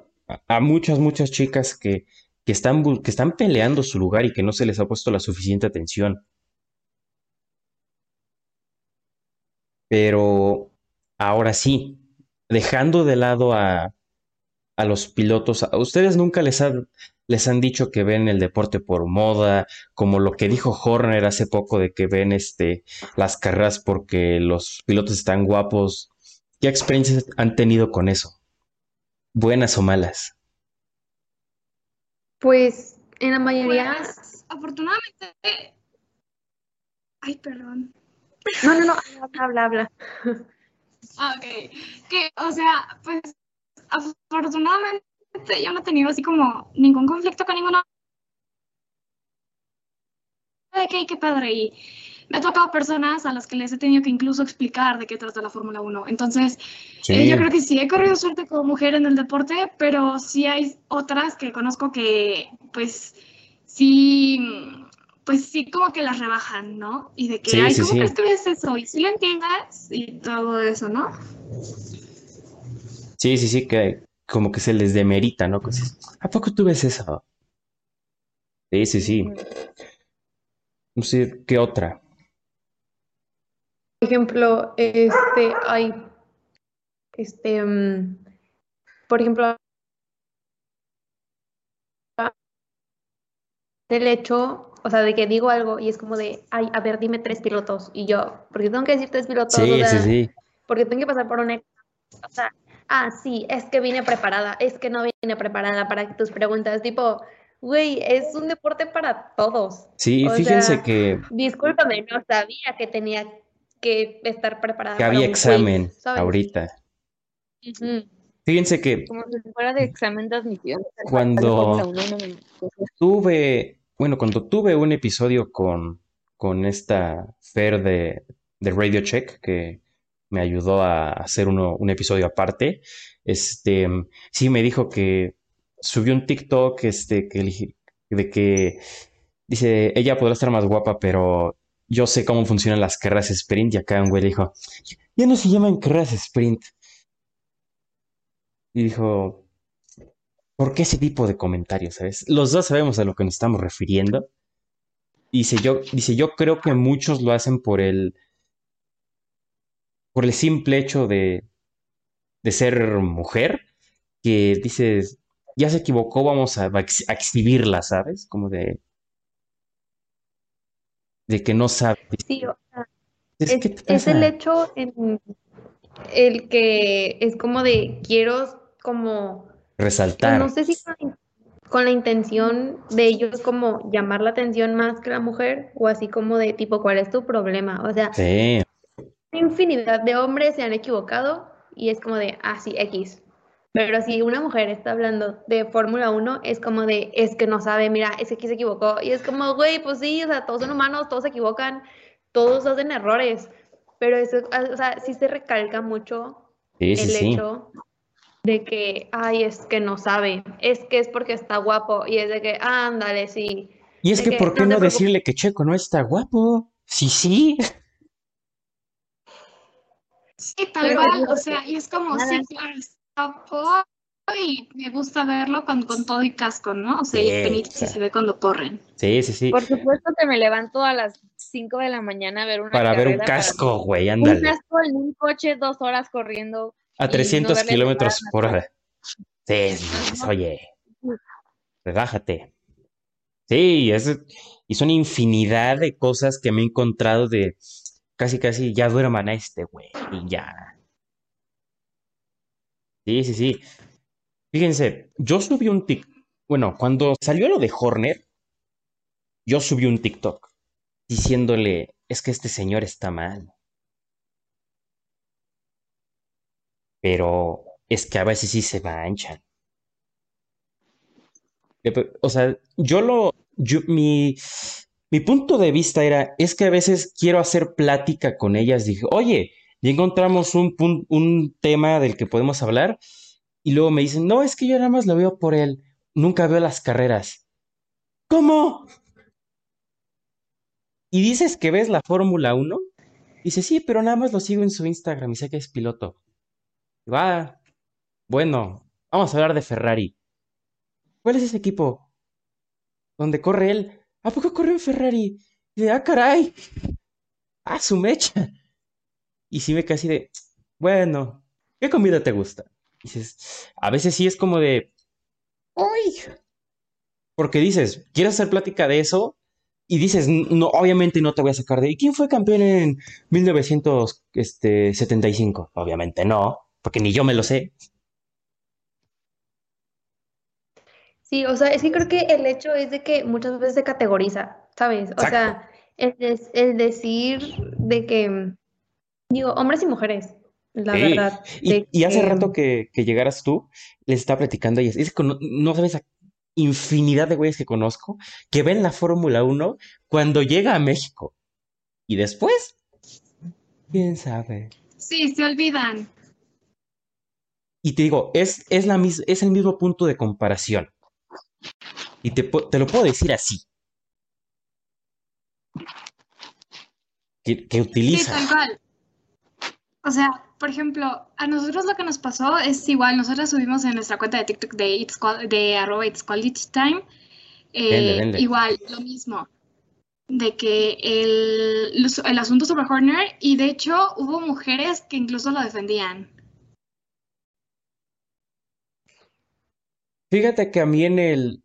a, muchas, muchas chicas que, que están, que están peleando su lugar y que no se les ha puesto la suficiente atención. Pero ahora sí, dejando de lado a, a los pilotos, ¿a ustedes nunca les han, les han dicho que ven el deporte por moda, como lo que dijo Horner hace poco de que ven este, las carreras porque los pilotos están guapos? ¿Qué experiencias han tenido con eso? ¿Buenas o malas? Pues en la mayoría, Pues, afortunadamente. Ay, perdón. no, no, no, habla, habla, habla. Ah, ok. Que, o sea, pues, afortunadamente yo no he tenido así como ningún conflicto con ninguno. De que, qué padre. Y me ha tocado personas a las que les he tenido que incluso explicar de qué trata la Fórmula 1. Entonces, eh, yo creo que sí he corrido suerte como mujer en el deporte, pero sí hay otras que conozco que, pues, sí, pues sí como que las rebajan, ¿no? Y de que, Sí, ay, sí, ¿cómo crees que ves eso? Y si lo entiendas y todo eso, ¿no? Sí, sí, sí, que como que se les demerita, ¿no? ¿A poco tú ves eso? Sí, sí, sí. No sé, ¿qué otra? Por ejemplo, este, hay, este, mm, por ejemplo, el hecho, o sea, de que digo algo y es como de, ay, a ver, dime tres pilotos. Y yo, porque tengo que decir tres pilotos, Sí, sí, sea, sí. porque tengo que pasar por un ex- O sea, ah, sí, es que vine preparada, es que no vine preparada para tus preguntas. Tipo, güey, es un deporte para todos. Sí, O fíjense sea, que, Discúlpame, no sabía que tenía que estar preparada que para había un examen ahorita. Fíjense que Como si fuera de examen de admisión. Cuando- De Fórmula 1, no me- tuve, bueno, cuando tuve un episodio con, con esta Fer de, de Radio Check, que me ayudó a hacer uno, un episodio aparte, este, sí me dijo que subió un TikTok, este, que, de que dice, ella podrá estar más guapa, pero yo sé cómo funcionan las carreras sprint, y acá un güey le dijo, ya no se llaman carreras sprint. Y dijo, ¿Por qué ese tipo de comentarios, sabes? Los dos sabemos a lo que nos estamos refiriendo. Dice yo, dice, yo creo que muchos lo hacen por el, por el simple hecho de, de ser mujer, que dices, ya se equivocó, vamos a, ex- a exhibirla, ¿sabes? Como de, de que no sabe. Sí, o sea, Es, es, ¿qué te es el hecho en el que es como de quiero como Resaltar. no sé si con, con la intención de ellos como llamar la atención más que la mujer o así como de tipo ¿cuál es tu problema? O sea, Sí, infinidad de hombres se han equivocado y es como de, ah, sí, X. Pero si una mujer está hablando de Fórmula 1, es como de, es que no sabe, mira, es que aquí se equivocó. Y es como, güey, pues sí, o sea, todos son humanos, todos se equivocan, todos hacen errores. Pero eso, o sea, sí se recalca mucho sí, sí, el sí. hecho de que, ay, es que no sabe, es que es porque está guapo y es de que, ándale, sí. Y es de que, ¿por qué no decirle que Checo no está guapo? Sí, sí. Sí, tal Pero cual, o sea, y es como, nada. sí, claro, y me gusta verlo con, con todo y casco, ¿no? O sea, y Sí, o si sea. se ve cuando corren. Sí, sí, sí. Por supuesto que me levanto a las 5 de la mañana a ver una Para ver un casco, güey, un ándale. casco en un coche, dos horas corriendo. A y no 300 verle kilómetros por hora. Sí, sí, sí, oye, relájate. Sí, es, y son infinidad de cosas que me he encontrado de casi, casi, ya duerman a este güey, ya. Sí, sí, sí. Fíjense, yo subí un TikTok, bueno, cuando salió lo de Horner, yo subí un TikTok diciéndole, es que este señor está mal. Pero es que a veces sí se manchan. O sea, yo lo, yo, mi, mi punto de vista era, es que a veces quiero hacer plática con ellas. Dije, oye, ya encontramos un, tema del que podemos hablar. Y luego me dicen, no, es que yo nada más lo veo por él. Nunca veo las carreras. ¿Cómo? ¿Y dices que ves la Fórmula 1? Dice, sí, pero nada más lo sigo en su Instagram y sé que es piloto. Ah, bueno, vamos a hablar de Ferrari. ¿Cuál es ese equipo? ¿Dónde corre él? ¿A poco corre en Ferrari? Y de, ah, caray. Ah, su mecha. Y sí me casi de, bueno, ¿qué comida te gusta? Dices, a veces sí es como de, ¡ay! Porque dices, ¿quieres hacer plática de eso? Y dices, no, obviamente no te voy a sacar de, ¿y quién fue campeón en 1975? Obviamente no, porque ni yo me lo sé. Sí, o sea, es que creo que el hecho es de que muchas veces se categoriza, ¿sabes? O sea, el, des- el decir de que, digo, hombres y mujeres, la Sí, verdad, Y, hace que- rato que, que llegaras tú, les estaba platicando a ellas. Es que no, no sabes la infinidad de güeyes que conozco que ven la Fórmula 1 cuando llega a México. Y después, quién sabe. Sí, se olvidan. Y te digo, es, es, la mis- es el mismo punto de comparación. Y te, te lo puedo decir así. Que, que Sí, utilizas. tal cual. O sea, por ejemplo, a nosotros lo que nos pasó es igual, nosotros subimos en nuestra cuenta de TikTok de, It's de arroba It's Quality Time, eh, igual, lo mismo, de que el, el asunto sobre Horner, y de hecho hubo mujeres que incluso lo defendían. Fíjate que a mí en el,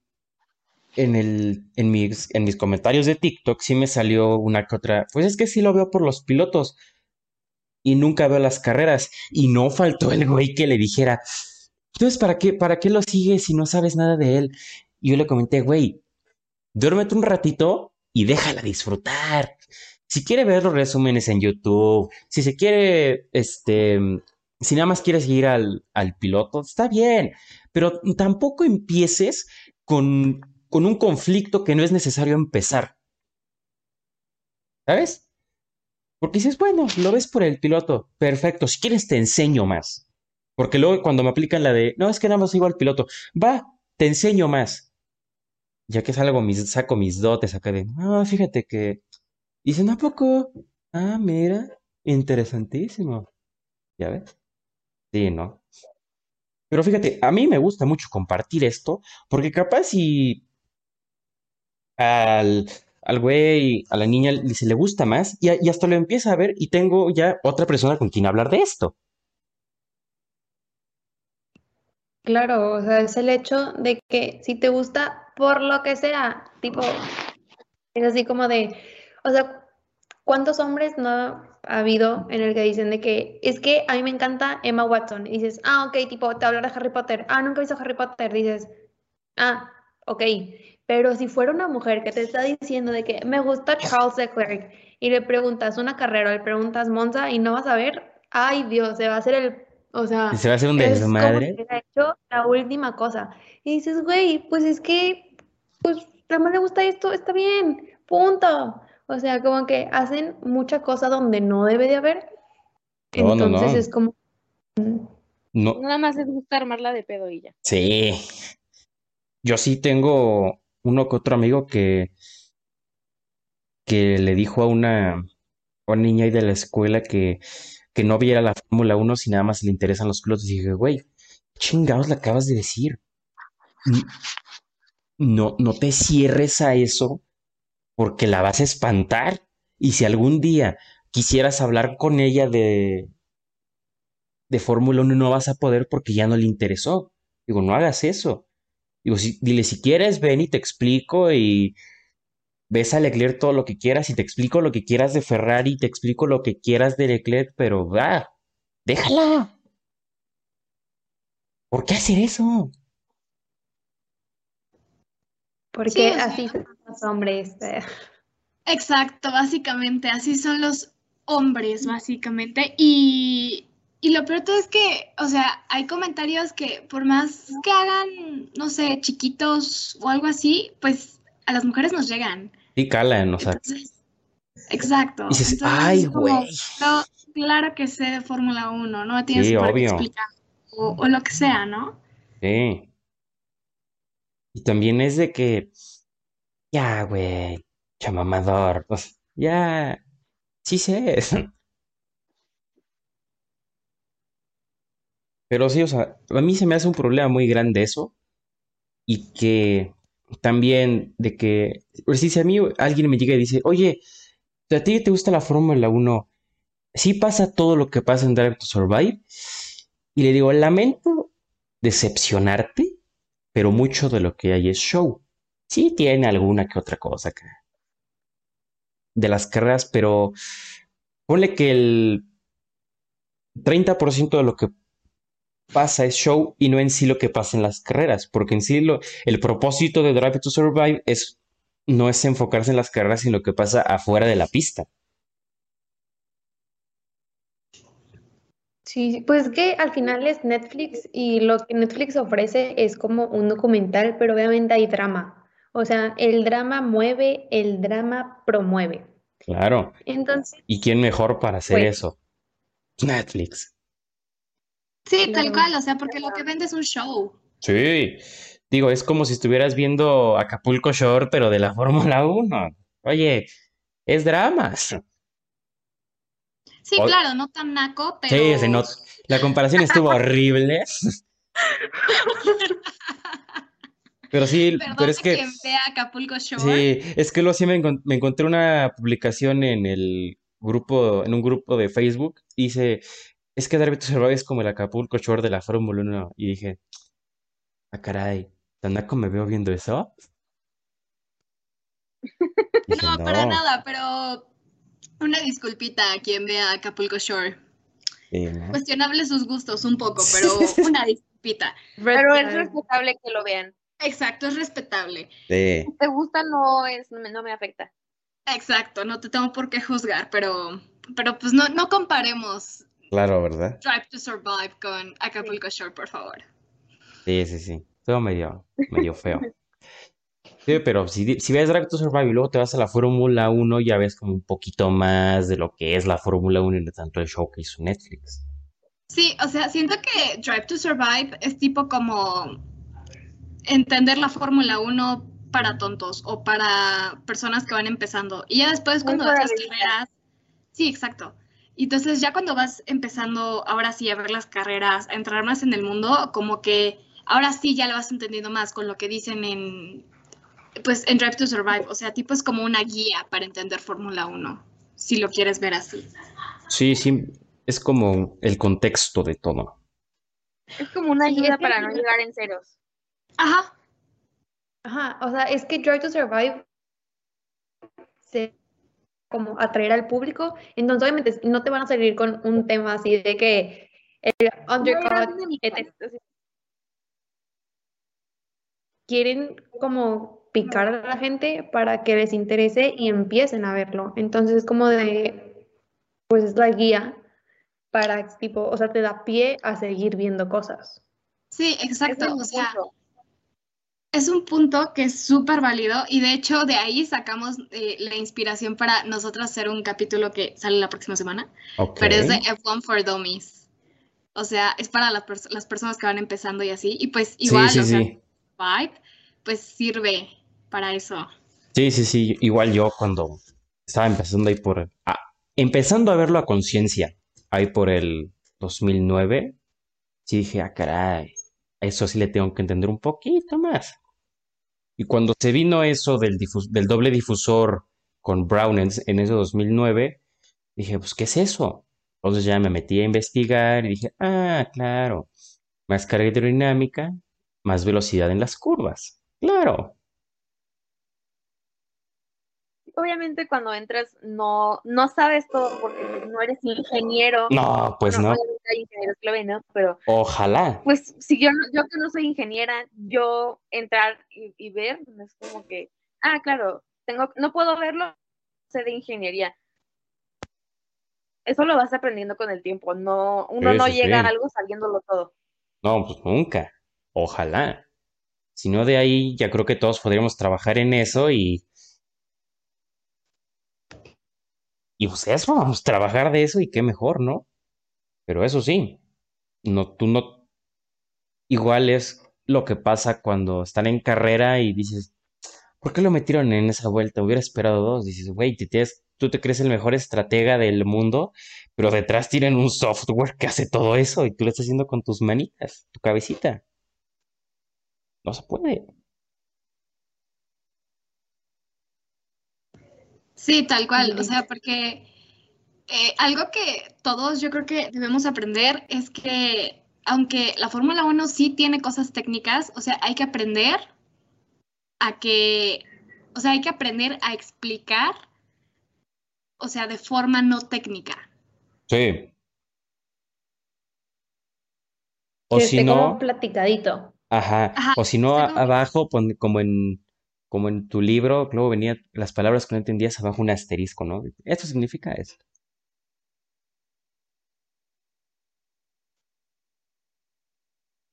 en el, en mis, en mis comentarios de TikTok sí me salió una que otra. Pues es que sí lo veo por los pilotos y nunca veo las carreras. Y no faltó el güey que le dijera, entonces, ¿para qué, para qué lo sigues si no sabes nada de él? Y yo le comenté, güey, duérmete un ratito y déjala disfrutar. Si quiere ver los resúmenes en YouTube, si se quiere, este, si nada más quieres ir al, al piloto, está bien, pero tampoco empieces con, con un conflicto que no es necesario empezar. ¿Sabes? Porque dices, bueno, lo ves por el piloto, perfecto, si quieres te enseño más. Porque luego cuando me aplican la de, no, es que nada más sigo al piloto, va, te enseño más. Ya que salgo mis, saco mis dotes acá de, ah, fíjate que, dicen, ¿a poco? Ah, mira, interesantísimo. ¿Ya ves? Sí, ¿no? Pero fíjate, a mí me gusta mucho compartir esto, porque capaz si al, al güey, a la niña se le gusta más y, y hasta lo empieza a ver y tengo ya otra persona con quien hablar de esto. Claro, o sea, es el hecho de que si te gusta por lo que sea, tipo, es así como de, o sea, ¿cuántos hombres no ha habido en el que dicen de que es que a mí me encanta Emma Watson? Y dices, ah, ok, tipo, te hablar de Harry Potter, ah, nunca he visto Harry Potter, dices, ah, ok, pero si fuera una mujer que te está diciendo de que me gusta Charles Leclerc y le preguntas una carrera, le preguntas Monza y no vas a ver, ay Dios, se va a hacer el o sea, se va a hacer un es como desmadre. hubiera hecho la última cosa. Y dices, güey, pues es que, pues, nada más le gusta esto, está bien, punto. O sea, como que hacen mucha cosa donde no debe de haber. No, Entonces no. es como, No, Nada más les gusta armarla de pedo y ya. sí. Yo sí tengo uno que otro amigo que, que le dijo a una, a una niña ahí de la escuela que, que no viera la Fórmula Uno si nada más le interesan los pilotos. Y dije, güey, chingados le acabas de decir. No, no te cierres a eso porque la vas a espantar. Y si algún día quisieras hablar con ella de, de Fórmula 1 no vas a poder porque ya no le interesó. Digo, no hagas eso. Digo, dile, si quieres, ven y te explico y ves a Leclerc todo lo que quieras y te explico lo que quieras de Ferrari, te explico lo que quieras de Leclerc, pero va, déjala. ¿Por qué hacer eso? Porque Sí, así son los hombres. eh. Exacto, básicamente, así son los hombres, básicamente. Y, y lo peor todo es que, o sea, hay comentarios que por más que hagan, no sé, chiquitos o algo así, pues a las mujeres nos llegan. Sí, calan, o sea, Entonces, exacto. y dices, Entonces ay, güey. "No, claro que sé de Fórmula 1, no tienes Sí, obvio. explicar. O, o lo que sea, ¿no? Sí. Y también es de que, ya, güey, chamamador, sea, ya, sí sé. Pero sí, o sea, a mí se me hace un problema muy grande eso. Y que también de que, pues, si a mí alguien me llega y dice, oye, ¿a ti te gusta la Fórmula 1? Sí pasa todo lo que pasa en Drive to Survive. Y le digo, lamento decepcionarte, pero mucho de lo que hay es show. Sí tiene alguna que otra cosa acá de las carreras, pero ponle que el 30% de lo que pasa es show y no en sí lo que pasa en las carreras, porque en sí lo, el propósito de Drive to Survive es no es enfocarse en las carreras, sino lo que pasa afuera de la pista. Sí, pues que al final es Netflix y lo que Netflix ofrece es como un documental, pero obviamente hay drama. O sea, el drama mueve, el drama promueve. Claro. Entonces, ¿Y quién mejor para hacer Pues- eso? Netflix. Sí, tal cual, o sea, porque lo que vende es un show. Sí. Digo, es como si estuvieras viendo Acapulco Shore, pero de la Fórmula 1. Oye, es drama. Sí, O- claro, no tan naco, pero... Sí, se not- La comparación estuvo horrible. Pero sí, Perdón pero es que vea Acapulco Shore. sí, es que lo sí me, encon- me encontré una publicación en el grupo, en un grupo de Facebook, y dice, es que to Survive es como el Acapulco Shore de la Fórmula 1. Y dije, ah, caray, ¿tan naco me veo viendo eso? Dije, No, para nada, pero una disculpita a quien vea Acapulco Shore. Sí, ¿no? Cuestionable sus gustos un poco, pero una disculpita. Pero es respetable que lo vean. Exacto, es respetable. Sí. Si te gusta, no es, no me, no me afecta. Exacto, no te tengo por qué juzgar, pero, pero pues no, no comparemos Claro, ¿verdad? Drive to Survive con Acapulco Shore, por favor. Sí, sí, sí. Todo medio, medio feo. Sí, pero si, si ves Drive to Survive y luego te vas a la Fórmula 1, ya ves como un poquito más de lo que es la Fórmula 1 y no tanto el show que hizo Netflix. Sí, o sea, siento que Drive to Survive es tipo como entender la Fórmula 1 para tontos o para personas que van empezando. Y ya después Muy cuando ves las carreras, sí, exacto. Y entonces ya cuando vas empezando ahora sí a ver las carreras, a entrar más en el mundo, como que ahora sí ya lo vas entendiendo más con lo que dicen en, pues en Drive to Survive. O sea, tipo es como una guía para entender Fórmula 1, si lo quieres ver así. Sí, sí, es como el contexto de todo. Es como una Sí, que para no llegar en ceros. Ajá, Ajá, o sea, es que Drive to Survive se como atraer al público, entonces obviamente no te van a salir con un tema así de que el undercut, quieren como picar a la gente para que les interese y empiecen a verlo. Entonces es como de, pues es la guía para tipo, o sea, te da pie a seguir viendo cosas. sí, exacto. es O sea. Es un punto que es súper válido y de hecho de ahí sacamos eh, la inspiración para nosotros hacer un capítulo que sale la próxima semana, Ok. pero es de F1 for Dummies. O sea, es para las, pers- las personas que van empezando y así. Y pues igual, sí, o sea, sí. Vibe, pues sirve para eso. Sí, sí, sí. Igual yo cuando estaba empezando ahí por... ah, empezando a verlo a conciencia, ahí por el 2009, sí dije, ah, caray, a eso sí le tengo que entender un poquito más. Y cuando se vino eso del, del doble difusor con Brown en, en ese 2009, dije, pues, ¿qué es eso? Entonces ya me metí a investigar y dije, ah, claro, más carga hidrodinámica, más velocidad en las curvas. Claro. Obviamente cuando entras no, no sabes todo porque no eres ingeniero. No, pues no. obviamente hay ingenieros que lo ven, ¿no? Pero Ojalá. pues si yo, no- yo que no soy ingeniera, yo entrar y, y ver, es como que, ah, claro, tengo, no puedo verlo, sé de ingeniería. Eso lo vas aprendiendo con el tiempo, no, uno no llega sí. a algo sabiéndolo todo. No, pues nunca. Ojalá. Si no, de ahí ya creo que todos podríamos trabajar en eso y... Y pues eso, vamos a trabajar de eso y qué mejor, ¿no? Pero eso sí, no, tú no... Igual es lo que pasa cuando están en carrera y dices, ¿por qué lo metieron en esa vuelta? Hubiera esperado dos. Dices, güey, te tú te crees el mejor estratega del mundo, pero detrás tienen un software que hace todo eso y tú lo estás haciendo con tus manitas, tu cabecita. No se puede. Sí, tal cual. O sea, porque eh, algo que todos yo creo que debemos aprender es que aunque la Fórmula 1 sí tiene cosas técnicas, o sea, hay que aprender a que, o sea, hay que aprender a explicar, o sea, de forma no técnica. Sí. O Que si esté como no, platicadito. ajá, Ajá, o si no, abajo, pon- como en, como en tu libro, luego venía las palabras que no entendías, abajo un asterisco, ¿no? Esto significa esto.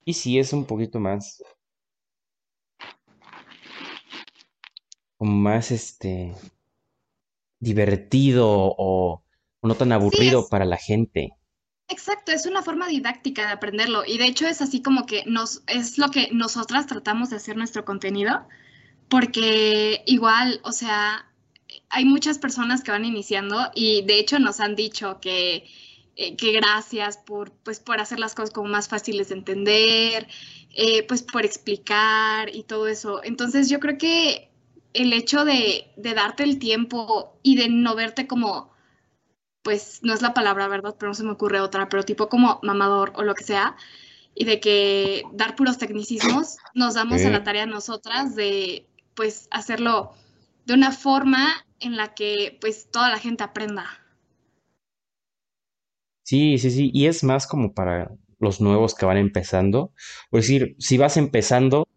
Y sí es un poquito más, como más, este, divertido o, o no tan aburrido para la gente. Exacto, es una forma didáctica de aprenderlo y de hecho es así como que nos es lo que nosotras tratamos de hacer nuestro contenido, porque igual, o sea, hay muchas personas que van iniciando y de hecho nos han dicho que, eh, que gracias por, pues, por hacer las cosas como más fáciles de entender, eh, pues por explicar y todo eso. Entonces yo creo que el hecho de, de darte el tiempo y de no verte como pues no es la palabra, ¿verdad? Pero no se me ocurre otra, pero tipo como mamador o lo que sea, y de que dar puros tecnicismos, nos damos a la tarea nosotras de pues hacerlo de una forma en la que pues toda la gente aprenda. Sí, sí, sí, y es más como para los nuevos que van empezando. Es decir, si vas empezando,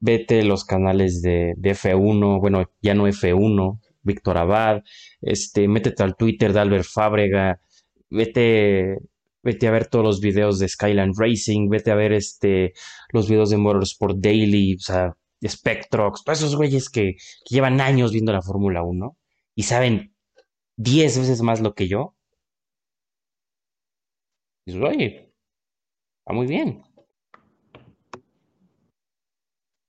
vete los canales de, de F1, bueno, ya no F1, Víctor Abad, este, métete al Twitter de Albert Fábrega, vete, vete a ver todos los videos de Skyline Racing, vete a ver este, los videos de Motorsport Daily, o sea, Spectrox, todos esos güeyes que, llevan años viendo la Fórmula 1 y saben 10 veces más lo que yo. Y dices, oye, va muy bien.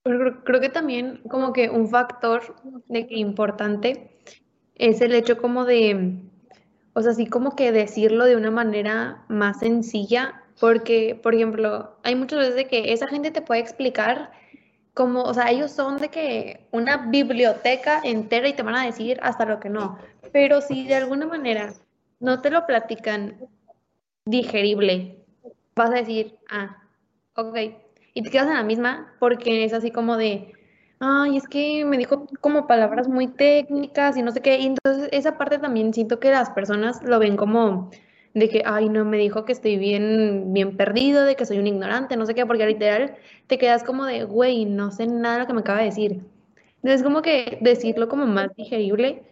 Creo, que también como que un factor de que importante es el hecho como de, o sea, así como que decirlo de una manera más sencilla, porque, por ejemplo, hay muchas veces que esa gente te puede explicar como, o sea, ellos son de que una biblioteca entera y te van a decir hasta lo que no, pero si de alguna manera no te lo platican digerible, vas a decir, ah, ok, y te quedas en la misma porque es así como de, ay, es que me dijo como palabras muy técnicas y no sé qué, y entonces esa parte también siento que las personas lo ven como de que, ay, no, me dijo que estoy bien, bien perdido, de que soy un ignorante, no sé qué, porque literal te quedas como de, güey, no sé nada de lo que me acaba de decir. Entonces, como que decirlo como más digerible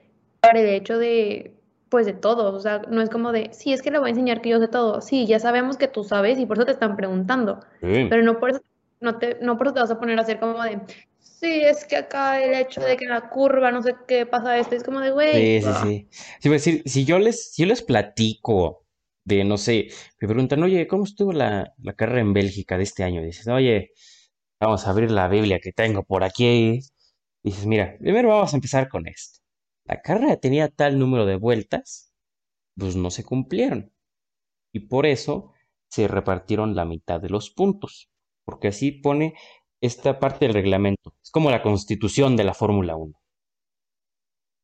para el hecho de, pues, de todo, o sea, no es como de, sí, es que le voy a enseñar que yo sé todo, sí, ya sabemos que tú sabes y por eso te están preguntando, Sí. pero no por eso, no te, no por eso te vas a poner a hacer como de, sí, es que acá el hecho de que la curva, no sé qué pasa esto, es como de, güey, Sí, sí, sí. A decir, si yo les, si yo les platico de, no sé, me preguntan, oye, ¿cómo estuvo la, la carrera en Bélgica de este año? dices, oye, vamos a abrir la Biblia que tengo por aquí. Dices, mira, primero vamos a empezar con esto. La carrera tenía tal número de vueltas, pues no se cumplieron. Y por eso se repartieron la mitad de los puntos. Porque así pone esta parte del reglamento. Es como la constitución de la Fórmula 1.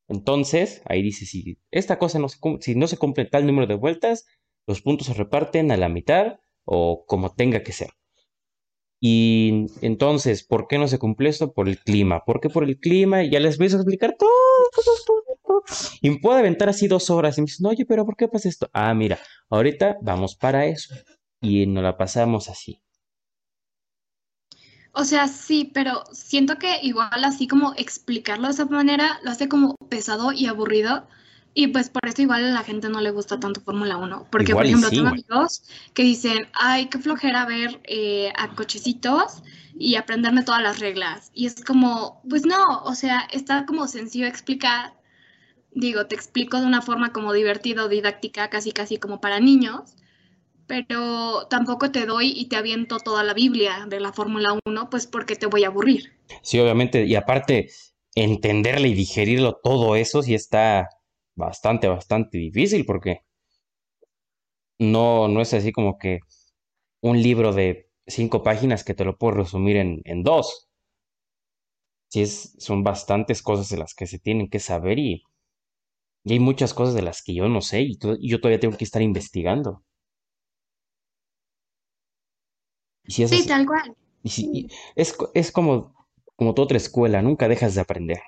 Entonces, ahí dice, si esta cosa no se, si no se cumple tal número de vueltas, los puntos se reparten a la mitad o como tenga que ser. Y entonces, ¿por qué no se cumple esto? Por el clima. ¿Por qué por el clima? Ya les voy a explicar todo. Y puedo aventar así dos horas y me dicen, oye, pero ¿por qué pasa esto? Ah, mira, ahorita vamos para eso. Y nos la pasamos así. O sea, sí, pero siento que igual así como explicarlo de esa manera lo hace como pesado y aburrido. Y pues por eso igual a la gente no le gusta tanto Fórmula 1. Porque, por Igual y ejemplo, sí. tengo amigos que dicen, ay, qué flojera ver eh, a cochecitos y aprenderme todas las reglas. Y es como, pues no, o sea, está como sencillo explicar. Digo, te explico de una forma como divertida o didáctica, casi casi como para niños pero tampoco te doy y te aviento toda la Biblia de la Fórmula 1, pues porque te voy a aburrir. Sí, obviamente. Y aparte, entenderle y digerirlo todo eso sí está bastante, bastante difícil porque no, no es así como que un libro de cinco páginas que te lo puedo resumir en, en dos. Sí, es, son bastantes cosas de las que se tienen que saber y, y hay muchas cosas de las que yo no sé y, to- y yo todavía tengo que estar investigando. Y si es Sí, así, tal cual. y si- y es, es como, como toda otra escuela, nunca dejas de aprender.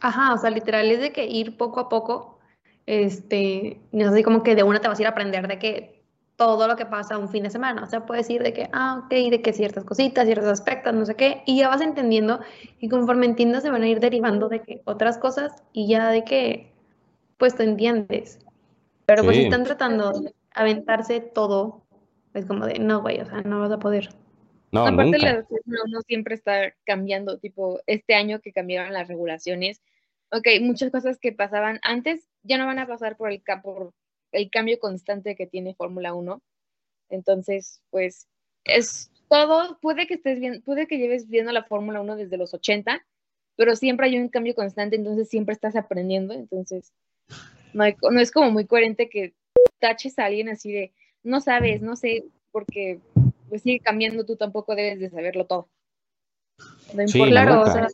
Ajá, o sea, literal es de que ir poco a poco, este, no es así como que de una te vas a ir a aprender de que todo lo que pasa un fin de semana, o sea, puedes ir de que, ah, ok, de que ciertas cositas, ciertos aspectos, no sé qué, y ya vas entendiendo, y conforme entiendas se van a ir derivando de que otras cosas, y ya de que, pues, tú entiendes, pero pues si Sí, están tratando de aventarse todo, es como de, no, güey, o sea, no vas a poder. no, Ah, nunca. pues Aparte, la Fórmula 1 siempre está cambiando, tipo, este año que cambiaron las regulaciones, ok, muchas cosas que pasaban antes ya no van a pasar por el, por el cambio constante que tiene Fórmula 1. Entonces, pues, es todo, puede que estés bien, puede que lleves viendo la Fórmula 1 desde los 80, pero siempre hay un cambio constante, entonces siempre estás aprendiendo, entonces no, hay- no es como muy coherente que taches a alguien así de, no sabes, no sé, porque pues sigue cambiando, tú tampoco debes de saberlo todo. No Sí, importa. la o sea,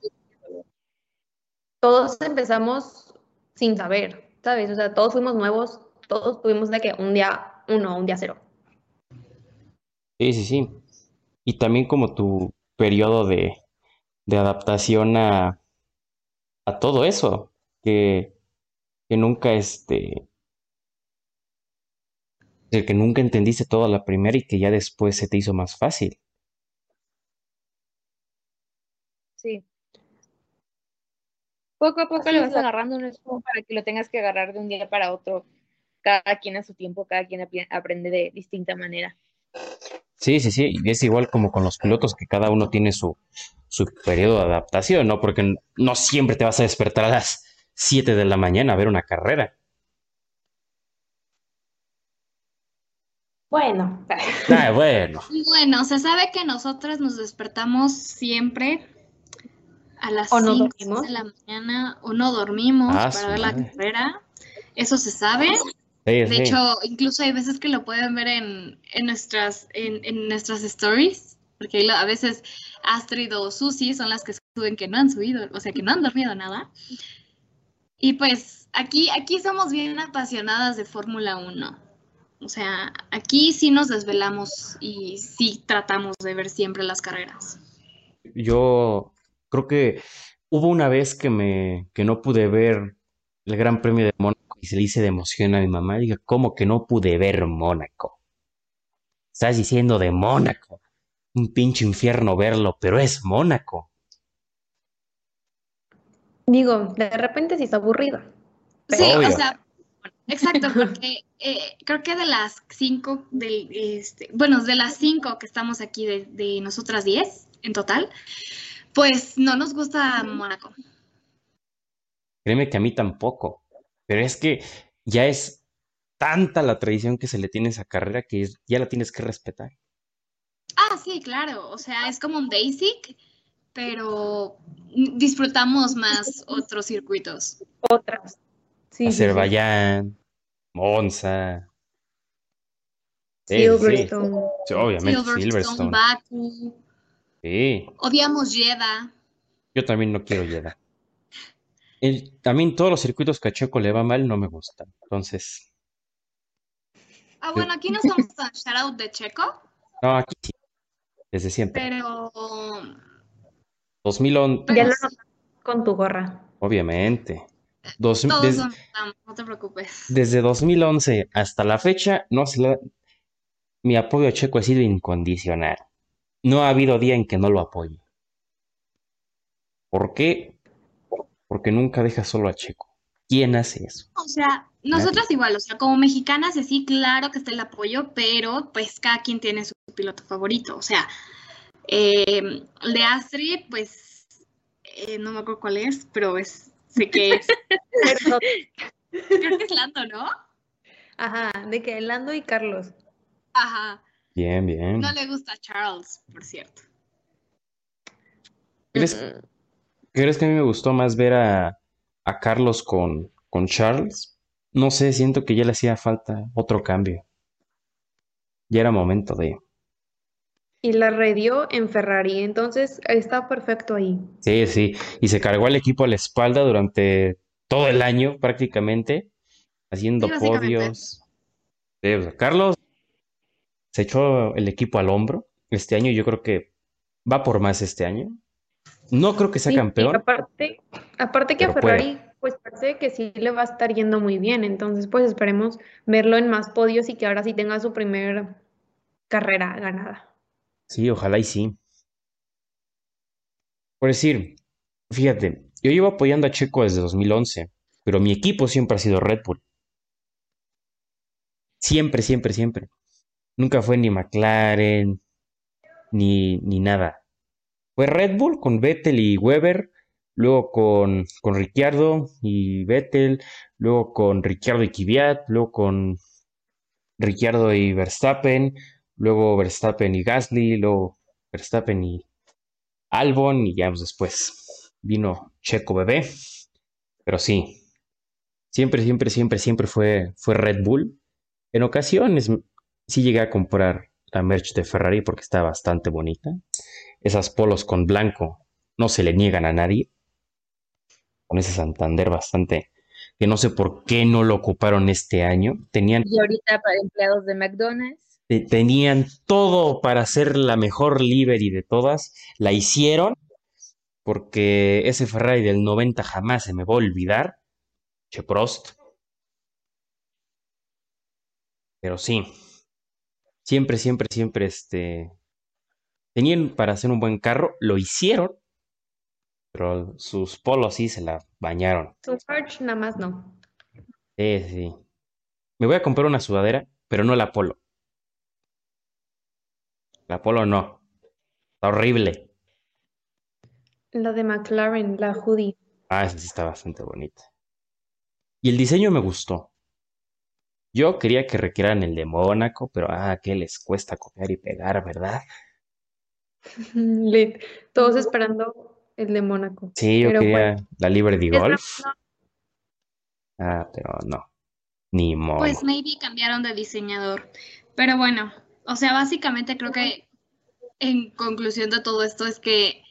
todos empezamos sin saber, ¿sabes? O sea, todos fuimos nuevos, todos tuvimos de que un día uno, un día cero. Sí, sí, sí. Y también como tu periodo de, de adaptación a, a todo eso, que, que nunca este, el que nunca entendiste todo a la primera y que ya después se te hizo más fácil. sí. Poco a poco Sí, le vas la- agarrando, no es como para que lo tengas que agarrar de un día para otro. Cada quien a su tiempo, cada quien aprende de distinta manera. Sí, sí, sí, y es igual como con los pilotos que cada uno tiene su, su periodo de adaptación, ¿no? Porque no siempre te vas a despertar a las 7 de la mañana a ver una carrera. Bueno, Ah, bueno, bueno, se sabe que nosotras nos despertamos siempre a las O no 5 dormimos. de la mañana o no dormimos Ah, para su ver la madre. carrera. Eso se sabe. sí, De sí. hecho, incluso hay veces que lo pueden ver en, en nuestras, en, en nuestras stories, porque a veces Astrid o Susi son las que suben que no han subido, o sea, que no han dormido nada. Y pues aquí, aquí somos bien apasionadas de Fórmula 1. O sea, aquí sí nos desvelamos y sí tratamos de ver siempre las carreras. Yo creo que hubo una vez que me que no pude ver el Gran Premio de Mónaco y se le hice de emoción a mi mamá. Diga, ¿cómo que no pude ver Mónaco? Estás diciendo de Mónaco. Un pinche infierno verlo, pero es Mónaco. digo, de repente sí está aburrido. Sí, Obvio. o sea, exacto, porque eh, creo que de las cinco, del, este, bueno, de las cinco que estamos aquí, de, de nosotras diez en total, pues no nos gusta Mónaco. Créeme que a mí tampoco. Pero es que ya es tanta la tradición que se le tiene a esa carrera que es- ya la tienes que respetar. Ah, sí, claro, o sea, es como un basic, pero disfrutamos más otros circuitos. Otras. Sí, sí, sí. Azerbaiyán, Monza. Sí, sí, Silverstone. sí, obviamente Silverstone, Silverstone. Baku, Sí, odiamos Jeddah. yo también no quiero Jeddah. El- también todos los circuitos que a Checo le va mal no me gustan. Entonces, Ah, bueno, aquí no somos tan shoutout de Checo, no, aquí sí, desde siempre. pero 2011, Ya lo con tu gorra. obviamente. Dos- todos des- son, no te preocupes. desde 2011 hasta la fecha, no se le- mi apoyo a Checo ha sido incondicional. No ha habido día en que no lo apoye. ¿Por qué? Porque nunca deja solo a Checo. ¿Quién hace eso? O sea, nosotras igual, o sea, como mexicanas, y sí, claro que está el apoyo, pero pues cada quien tiene su piloto favorito. O sea, eh, el de Astrid, pues eh, no me acuerdo cuál es, pero es, sé que es, creo que es Lando, ¿no? Ajá, de que Lando y Carlos. Ajá, Bien, bien. no le gusta a Charles, por cierto. ¿Crees, crees que a mí me gustó más ver a, a Carlos con, con Charles? No sé, siento que ya le hacía falta otro cambio. Ya era momento de... Y la redió en Ferrari, entonces está perfecto ahí. Sí, sí. Y se cargó al equipo a la espalda durante todo el año prácticamente, haciendo Sí, podios. Sí, o sea, Carlos se echó el equipo al hombro este año. Yo creo que va por más este año. No creo que sea Sí, campeón. aparte, aparte que a puede. Ferrari, pues parece que sí le va a estar yendo muy bien, entonces pues esperemos verlo en más podios y que ahora sí tenga su primera carrera ganada. Sí, ojalá y sí. Por decir, fíjate, yo llevo apoyando a Checo desde 2011, pero mi equipo siempre ha sido Red Bull. Siempre, siempre, siempre. Nunca fue ni McLaren, ni, ni nada. Fue Red Bull con Vettel y Weber, luego con, con Ricciardo y Vettel, luego con Ricciardo y Kvyat, luego con Ricciardo y Verstappen, luego Verstappen y Gasly, luego Verstappen y Albon, y ya después vino Checo Bebé. Pero sí, siempre, siempre, siempre, siempre fue, fue Red Bull. En ocasiones sí llegué a comprar la merch de Ferrari porque está bastante bonita. Esas polos con blanco no se le niegan a nadie. Con ese Santander bastante, que no sé por qué no lo ocuparon este año. Tenían Y ahorita para empleados de McDonald's. te- tenían todo para ser la mejor livery de todas, la hicieron porque ese Ferrari del 90 jamás se me va a olvidar, Che Prost. Pero sí, siempre, siempre, siempre, este, tenían para hacer un buen carro, lo hicieron, Pero sus polos sí se la bañaron. Su merch nada más no. Sí, sí. Me voy a comprar una sudadera, pero no la polo. La polo no. Está horrible. La de McLaren, la hoodie. Ah, esa sí está bastante bonita. Y el diseño me gustó. Yo quería que requieran el de Mónaco, pero ah, que les cuesta copiar y pegar, ¿verdad? Lit. Todos esperando el de Mónaco. Sí, yo Pero quería la Liberty la- Golf. Ah, pero no. Ni modo. Pues maybe cambiaron de diseñador. Pero bueno, o sea, básicamente creo que en conclusión de todo esto es que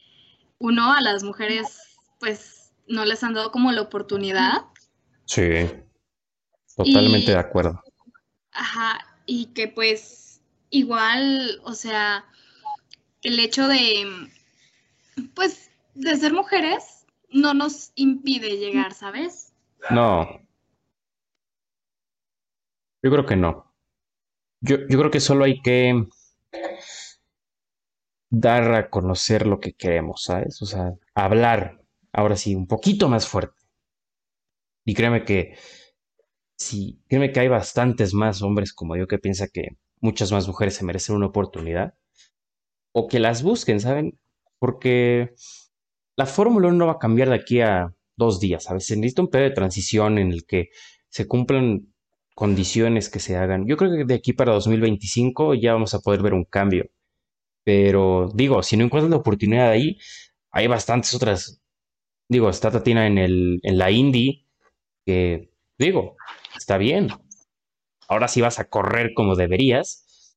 uno a las mujeres pues no les han dado como la oportunidad. Sí. Totalmente Y- de acuerdo. Ajá, y que pues igual, o sea, el hecho de, pues, de ser mujeres no nos impide llegar, ¿sabes? No. Yo creo que no. Yo, yo creo que solo hay que dar a conocer lo que queremos, ¿sabes? O sea, hablar, ahora sí, un poquito más fuerte. Y créeme que, sí, créeme que hay bastantes más hombres como yo que piensa que muchas más mujeres se merecen una oportunidad. O que las busquen, ¿saben? Porque la Fórmula 1 no va a cambiar de aquí a dos días, ¿sabes? Se necesita un periodo de transición en el que se cumplan condiciones que se hagan. Yo creo que de aquí para 2025 ya vamos a poder ver un cambio. Pero digo, si no encuentras la oportunidad ahí, hay bastantes otras. Digo, está Tatiana en el, en la Indy, que digo, está bien. Ahora sí vas a correr como deberías.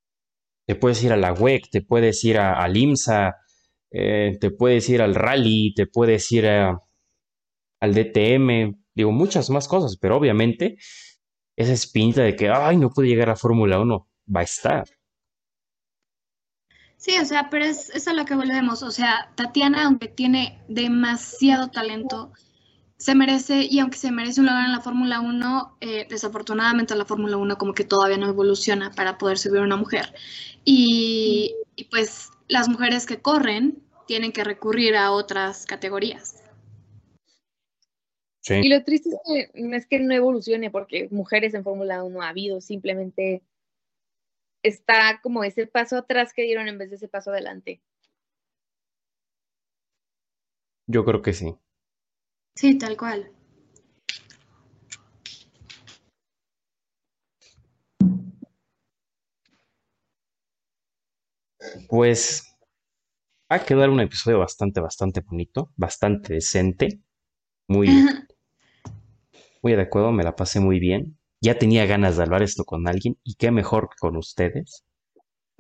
Te puedes ir a la WEC, te puedes ir a, al IMSA, eh, te puedes ir al rally, te puedes ir a- al DTM, digo, muchas más cosas, pero obviamente esa espinita de que, ay, no pude llegar a Fórmula 1, va a estar. Sí, o sea, pero es, es a lo que volvemos. O sea, Tatiana, aunque tiene demasiado talento, se merece, y aunque se merece un lugar en la Fórmula 1, eh, desafortunadamente la Fórmula 1 como que todavía no evoluciona para poder subir una mujer. Y, y pues las mujeres que corren tienen que recurrir a otras categorías. Sí. Y lo triste es que no es que no evolucione, porque mujeres en Fórmula 1 ha habido, simplemente está como ese paso atrás que dieron en vez de ese paso adelante. Yo creo que sí. Sí, tal cual. Pues va a quedar un episodio bastante, bastante bonito, bastante decente, muy, muy adecuado, me la pasé muy bien. Ya tenía ganas de hablar esto con alguien y qué mejor que con ustedes.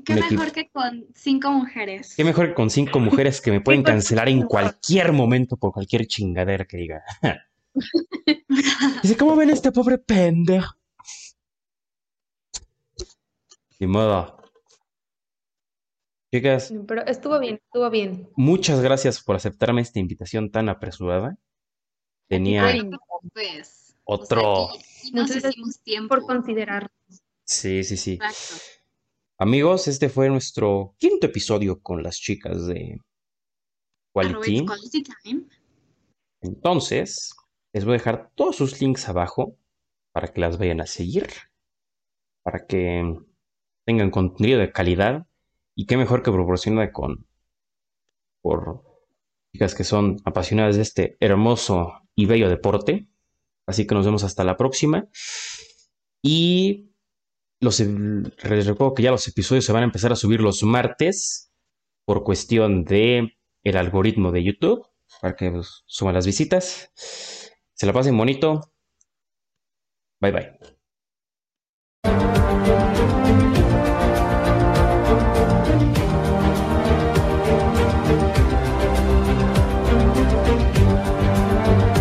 Qué mejor equipo. que con cinco mujeres. Qué mejor que con cinco mujeres que me pueden cancelar en cualquier momento por cualquier chingadera que diga. Dice, ¿cómo ven este pobre pendejo? Ni modo. Chicas, Pero estuvo bien, estuvo bien. muchas gracias por aceptarme esta invitación tan apresurada. Tenía pues, o sea, otro. Muchas gracias hicimos tiempo. Por considerar. Sí, sí, sí. Exacto. Amigos, este fue nuestro quinto episodio con las chicas de Quality. It's Quality Time. Entonces, les voy a dejar todos sus links abajo para que las vayan a seguir, para que tengan contenido de calidad y qué mejor que proporcionada con por chicas que son apasionadas de este hermoso y bello deporte. Así que nos vemos hasta la próxima. Y los, les recuerdo que ya los episodios se van a empezar a subir los martes por cuestión de el algoritmo de YouTube para que pues, suban las visitas. Se la pasen bonito. Bye bye.